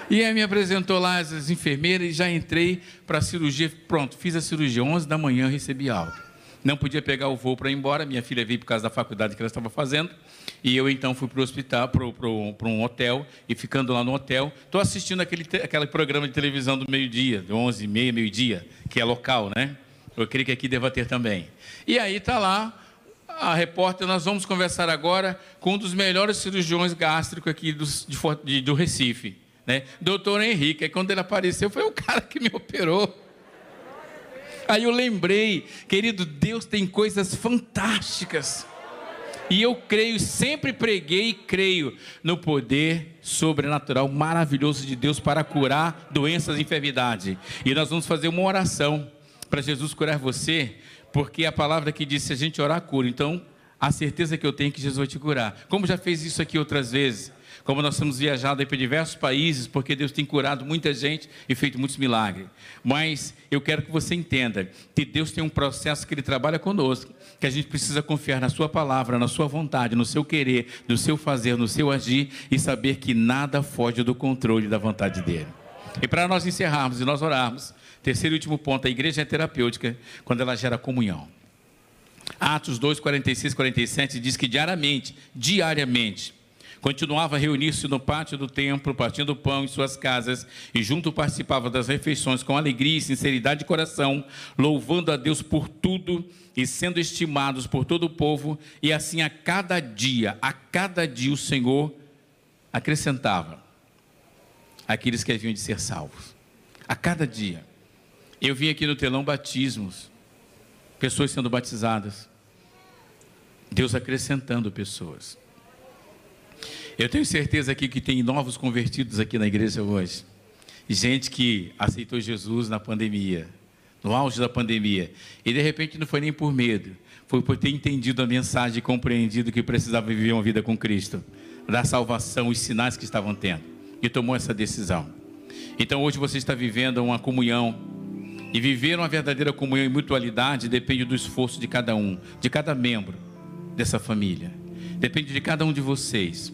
E aí me apresentou lá as enfermeiras e já entrei para a cirurgia. Pronto, fiz a cirurgia. 11 da manhã recebi alta. Não podia pegar o voo para ir embora. Minha filha veio por causa da faculdade que ela estava fazendo. E eu então fui para o hospital, para um hotel, e ficando lá no hotel, estou assistindo aquele, aquele programa de televisão do meio-dia, de 11 e meia, meio-dia, que é local, né? Eu creio que aqui deva ter também. E aí está lá a repórter, nós vamos conversar agora com um dos melhores cirurgiões gástricos aqui do, de, do Recife, né? Doutor Henrique. Aí quando ele apareceu, foi o cara que me operou. Aí eu lembrei, querido, Deus tem coisas fantásticas. E eu creio, sempre preguei e creio no poder sobrenatural maravilhoso de Deus para curar doenças e enfermidade. E nós vamos fazer uma oração para Jesus curar você, porque a palavra que diz: se a gente orar, cura. Então, a certeza que eu tenho é que Jesus vai te curar. Como já fez isso aqui outras vezes como nós temos viajado aí para diversos países, porque Deus tem curado muita gente e feito muitos milagres. Mas eu quero que você entenda que Deus tem um processo que Ele trabalha conosco, que a gente precisa confiar na Sua palavra, na Sua vontade, no seu querer, no seu fazer, no seu agir e saber que nada foge do controle da vontade dEle. E para nós encerrarmos e nós orarmos, terceiro e último ponto, a igreja é terapêutica quando ela gera comunhão. Atos 2, 46, 47 diz que diariamente, diariamente, Continuava a reunir-se no pátio do templo, partindo pão em suas casas, e junto participava das refeições com alegria e sinceridade de coração, louvando a Deus por tudo e sendo estimados por todo o povo, e assim a cada dia, a cada dia o Senhor acrescentava aqueles que haviam de ser salvos. A cada dia. Eu vi aqui no telão batismos, pessoas sendo batizadas. Deus acrescentando pessoas. Eu tenho certeza aqui que tem novos convertidos aqui na igreja hoje. Gente que aceitou Jesus na pandemia, no auge da pandemia. E de repente não foi nem por medo, foi por ter entendido a mensagem e compreendido que precisava viver uma vida com Cristo, da salvação, os sinais que estavam tendo. E tomou essa decisão. Então hoje você está vivendo uma comunhão. E viver uma verdadeira comunhão e mutualidade depende do esforço de cada um, de cada membro dessa família. Depende de cada um de vocês.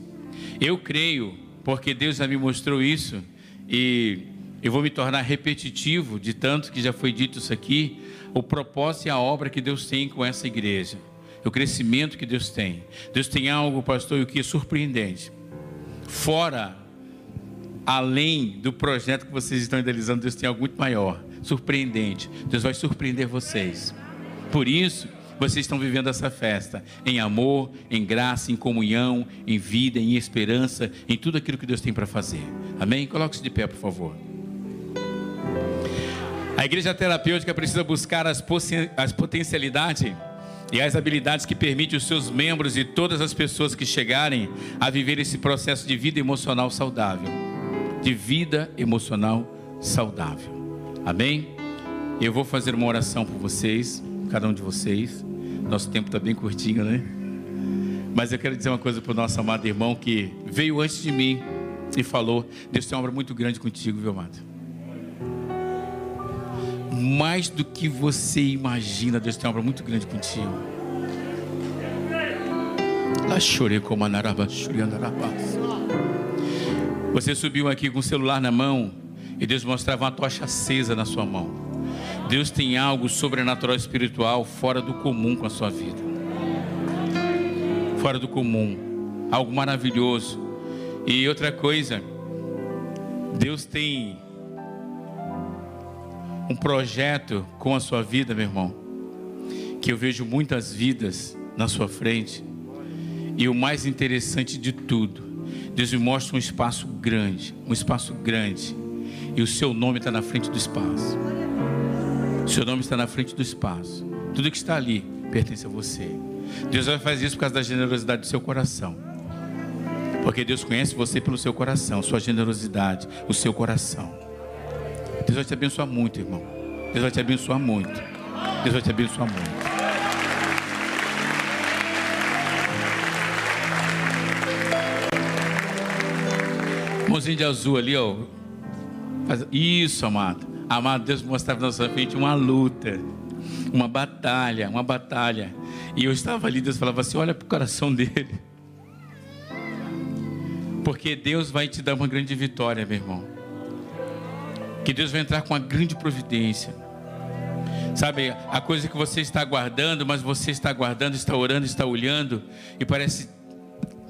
Eu creio, porque Deus já me mostrou isso, e eu vou me tornar repetitivo de tanto que já foi dito isso aqui, o propósito e a obra que Deus tem com essa igreja, o crescimento que Deus tem. Deus tem algo, pastor, o que é surpreendente. Fora, além do projeto que vocês estão idealizando, Deus tem algo muito maior, surpreendente. Deus vai surpreender vocês. Por isso, vocês estão vivendo essa festa em amor, em graça, em comunhão, em vida, em esperança, em tudo aquilo que Deus tem para fazer. Amém? Coloque-se de pé, por favor. A igreja terapêutica precisa buscar as, as potencialidades e as habilidades que permitem os seus membros e todas as pessoas que chegarem a viver esse processo de vida emocional saudável. De vida emocional saudável. Amém? Eu vou fazer uma oração por vocês, cada um de vocês. Nosso tempo está bem curtinho, né? Mas eu quero dizer uma coisa para o nosso amado irmão que veio antes de mim e falou: Deus tem uma obra muito grande contigo, viu, amado? Mais do que você imagina, Deus tem uma obra muito grande contigo. Lá chorei como Você subiu aqui com o celular na mão e Deus mostrava uma tocha acesa na sua mão. Deus tem algo sobrenatural espiritual fora do comum com a sua vida. Fora do comum. Algo maravilhoso. E outra coisa, Deus tem um projeto com a sua vida, meu irmão. Que eu vejo muitas vidas na sua frente. E o mais interessante de tudo, Deus me mostra um espaço grande, um espaço grande. E o seu nome está na frente do espaço. Seu nome está na frente do espaço. Tudo que está ali pertence a você. Deus vai fazer isso por causa da generosidade do seu coração. Porque Deus conhece você pelo seu coração, sua generosidade, o seu coração. Deus vai te abençoar muito, irmão. Deus vai te abençoar muito. Deus vai te abençoar muito. Mãozinho de azul ali, ó. Isso, amado. Amado, Deus mostrava na nossa frente uma luta, uma batalha, uma batalha. E eu estava ali, Deus falava assim: olha para o coração dele. Porque Deus vai te dar uma grande vitória, meu irmão. Que Deus vai entrar com uma grande providência. Sabe, a coisa que você está aguardando, mas você está aguardando, está orando, está olhando, e parece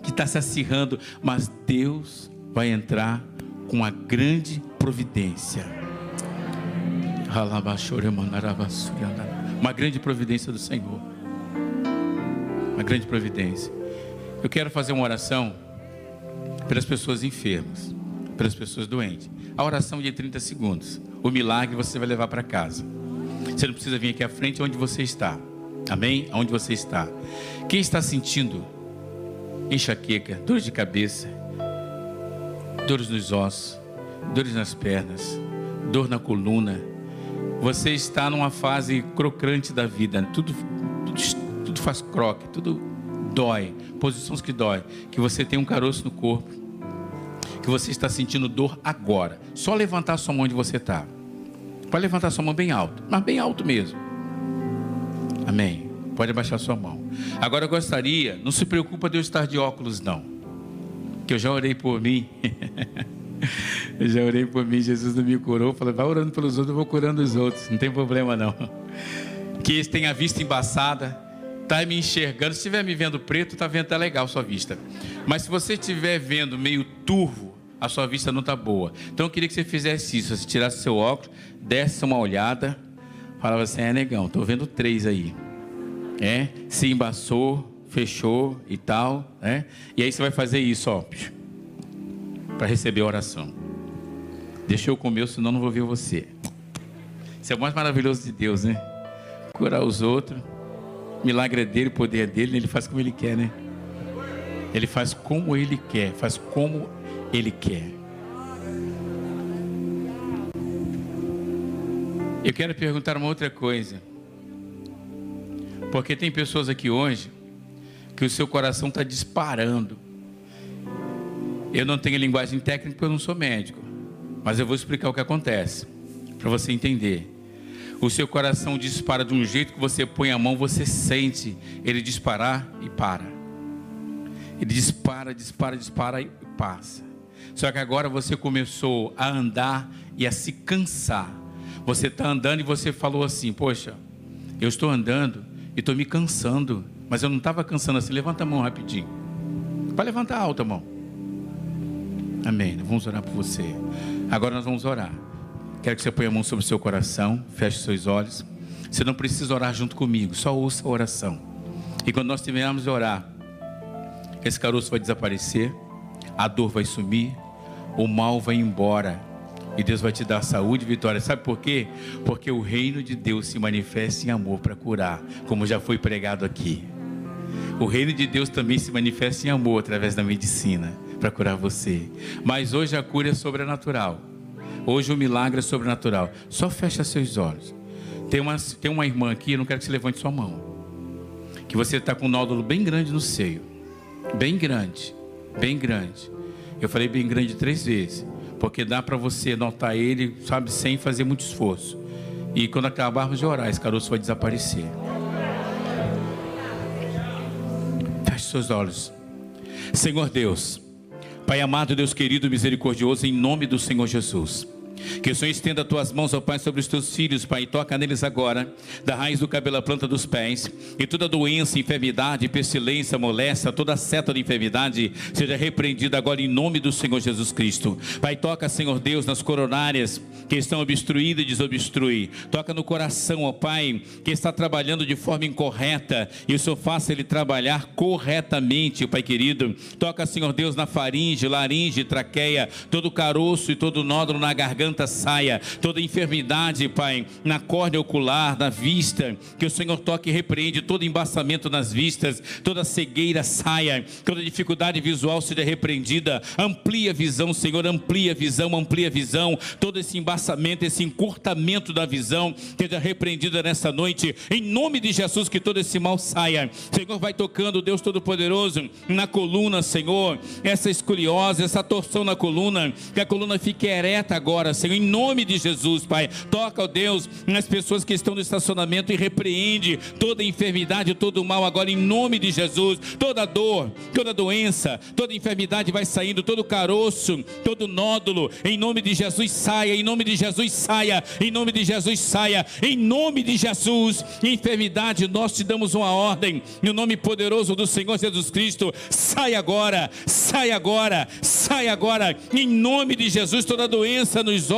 que está se acirrando, mas Deus vai entrar com uma grande providência. Uma grande providência do Senhor. Uma grande providência. Eu quero fazer uma oração pelas pessoas enfermas, pelas pessoas doentes. A oração de 30 segundos. O milagre você vai levar para casa. Você não precisa vir aqui à frente onde você está. Amém? Onde você está. Quem está sentindo enxaqueca, dores de cabeça, dores nos ossos, dores nas pernas, dor na coluna. Você está numa fase crocante da vida. Tudo, tudo, tudo faz croque, tudo dói. Posições que dói. Que você tem um caroço no corpo. Que você está sentindo dor agora. Só levantar sua mão onde você está. Pode levantar sua mão bem alto, mas bem alto mesmo. Amém. Pode abaixar sua mão. Agora eu gostaria, não se preocupa de eu estar de óculos, não. Que eu já orei por mim. eu já orei por mim, Jesus não me curou. Falei, vai orando pelos outros, eu vou curando os outros. Não tem problema, não. Que tem a vista embaçada, está me enxergando. Se estiver me vendo preto, está vendo, tá legal a sua vista. Mas se você estiver vendo meio turvo, a sua vista não está boa. Então eu queria que você fizesse isso. Você tirasse seu óculos, desse uma olhada, falava assim: é negão, estou vendo três aí. É, se embaçou, fechou e tal. É? E aí você vai fazer isso, ó, para receber a oração. Deixa eu comer, senão não vou ver você. Isso é o mais maravilhoso de Deus, né? Curar os outros. Milagre é dele, poder é dele, ele faz como ele quer, né? Ele faz como ele quer, faz como ele quer. Eu quero perguntar uma outra coisa. Porque tem pessoas aqui hoje que o seu coração está disparando. Eu não tenho linguagem técnica porque eu não sou médico. Mas eu vou explicar o que acontece. Para você entender. O seu coração dispara de um jeito que você põe a mão, você sente ele disparar e para. Ele dispara, dispara, dispara e passa. Só que agora você começou a andar e a se cansar. Você está andando e você falou assim: Poxa, eu estou andando e estou me cansando. Mas eu não estava cansando assim. Levanta a mão rapidinho. Para levantar alta a mão. Amém. Vamos orar por você. Agora nós vamos orar. Quero que você ponha a mão sobre o seu coração, feche seus olhos. Você não precisa orar junto comigo, só ouça a oração. E quando nós terminarmos de orar, esse caroço vai desaparecer, a dor vai sumir, o mal vai embora e Deus vai te dar saúde e vitória. Sabe por quê? Porque o reino de Deus se manifesta em amor para curar, como já foi pregado aqui. O reino de Deus também se manifesta em amor através da medicina para curar você. Mas hoje a cura é sobrenatural. Hoje o milagre é sobrenatural. Só fecha seus olhos. Tem uma, tem uma irmã aqui, eu não quero que você levante sua mão. Que você está com um nódulo bem grande no seio. Bem grande. Bem grande. Eu falei bem grande três vezes, porque dá para você notar ele, sabe, sem fazer muito esforço. E quando acabarmos de orar, esse caroço vai desaparecer. Feche seus olhos. Senhor Deus, Pai amado, Deus querido, misericordioso, em nome do Senhor Jesus. Que o Senhor estenda as tuas mãos, ó Pai, sobre os teus filhos, Pai, e toca neles agora, da raiz do cabelo à planta dos pés, e toda doença, enfermidade, pestilência, molesta, toda seta de enfermidade, seja repreendida agora em nome do Senhor Jesus Cristo. Pai, toca, Senhor Deus, nas coronárias que estão obstruídas e desobstrui. Toca no coração, ó Pai, que está trabalhando de forma incorreta, e o Senhor faça ele trabalhar corretamente, Pai querido. Toca, Senhor Deus, na faringe, laringe, traqueia, todo caroço e todo nódulo na garganta saia, toda enfermidade, Pai, na córnea ocular, na vista, que o Senhor toque e repreende todo embaçamento nas vistas, toda cegueira saia, toda dificuldade visual seja repreendida, amplia a visão, Senhor, amplia a visão, amplia a visão, todo esse embaçamento, esse encurtamento da visão, seja repreendida nessa noite, em nome de Jesus, que todo esse mal saia, Senhor, vai tocando, Deus Todo-Poderoso, na coluna, Senhor, essa escoliose, essa torção na coluna, que a coluna fique ereta agora, Senhor, em nome de Jesus, Pai. Toca, ó Deus, nas pessoas que estão no estacionamento e repreende toda enfermidade, todo mal agora, em nome de Jesus. Toda dor, toda doença, toda enfermidade vai saindo, todo caroço, todo nódulo, em nome de Jesus, saia, em nome de Jesus, saia, em nome de Jesus, saia, em nome de Jesus. Enfermidade, nós te damos uma ordem, no nome poderoso do Senhor Jesus Cristo, sai agora, sai agora, sai agora, em nome de Jesus, toda doença nos nos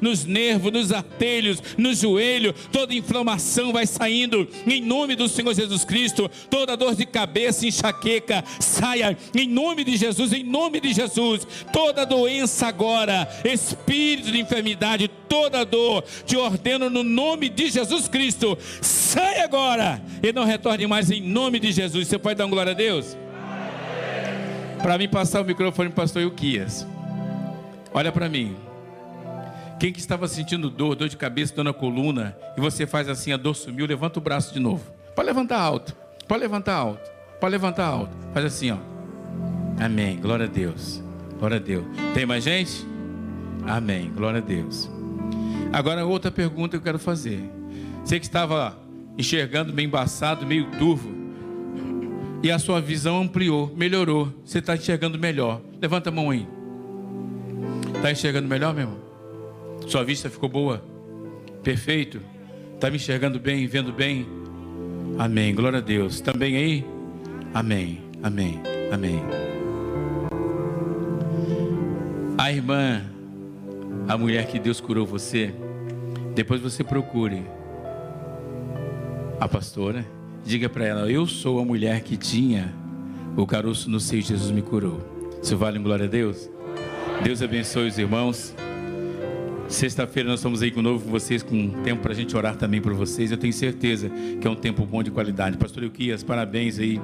nos nervos, nos artelhos, no joelho, toda inflamação vai saindo em nome do Senhor Jesus Cristo, toda dor de cabeça, enxaqueca, saia em nome de Jesus, em nome de Jesus, toda doença agora, espírito de enfermidade, toda dor, te ordeno no nome de Jesus Cristo, sai agora e não retorne mais em nome de Jesus. Você pode dar uma glória a Deus? Para mim passar o microfone pastor Ilquias. Olha para mim. Quem que estava sentindo dor, dor de cabeça, dor na coluna, e você faz assim, a dor sumiu, levanta o braço de novo. Pode levantar alto. Pode levantar alto. Pode levantar alto. Faz assim, ó. Amém. Glória a Deus. Glória a Deus. Tem mais gente? Amém. Glória a Deus. Agora outra pergunta que eu quero fazer. Você que estava enxergando meio embaçado, meio turvo, e a sua visão ampliou, melhorou. Você está enxergando melhor. Levanta a mão aí. Está enxergando melhor, meu irmão? Sua vista ficou boa? Perfeito? Está me enxergando bem, vendo bem? Amém. Glória a Deus. Também aí? Amém. Amém. Amém. A irmã, a mulher que Deus curou você, depois você procure a pastora, diga para ela: Eu sou a mulher que tinha o caroço no seio, Jesus me curou. Isso vale glória a Deus? Deus abençoe os irmãos. Sexta-feira nós estamos aí com novo com vocês, com tempo para a gente orar também por vocês. Eu tenho certeza que é um tempo bom de qualidade. Pastor Euquias, parabéns aí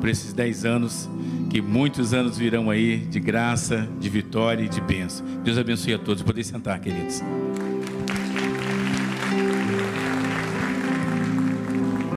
por esses 10 anos, que muitos anos virão aí de graça, de vitória e de bênção. Deus abençoe a todos. Poder sentar, queridos.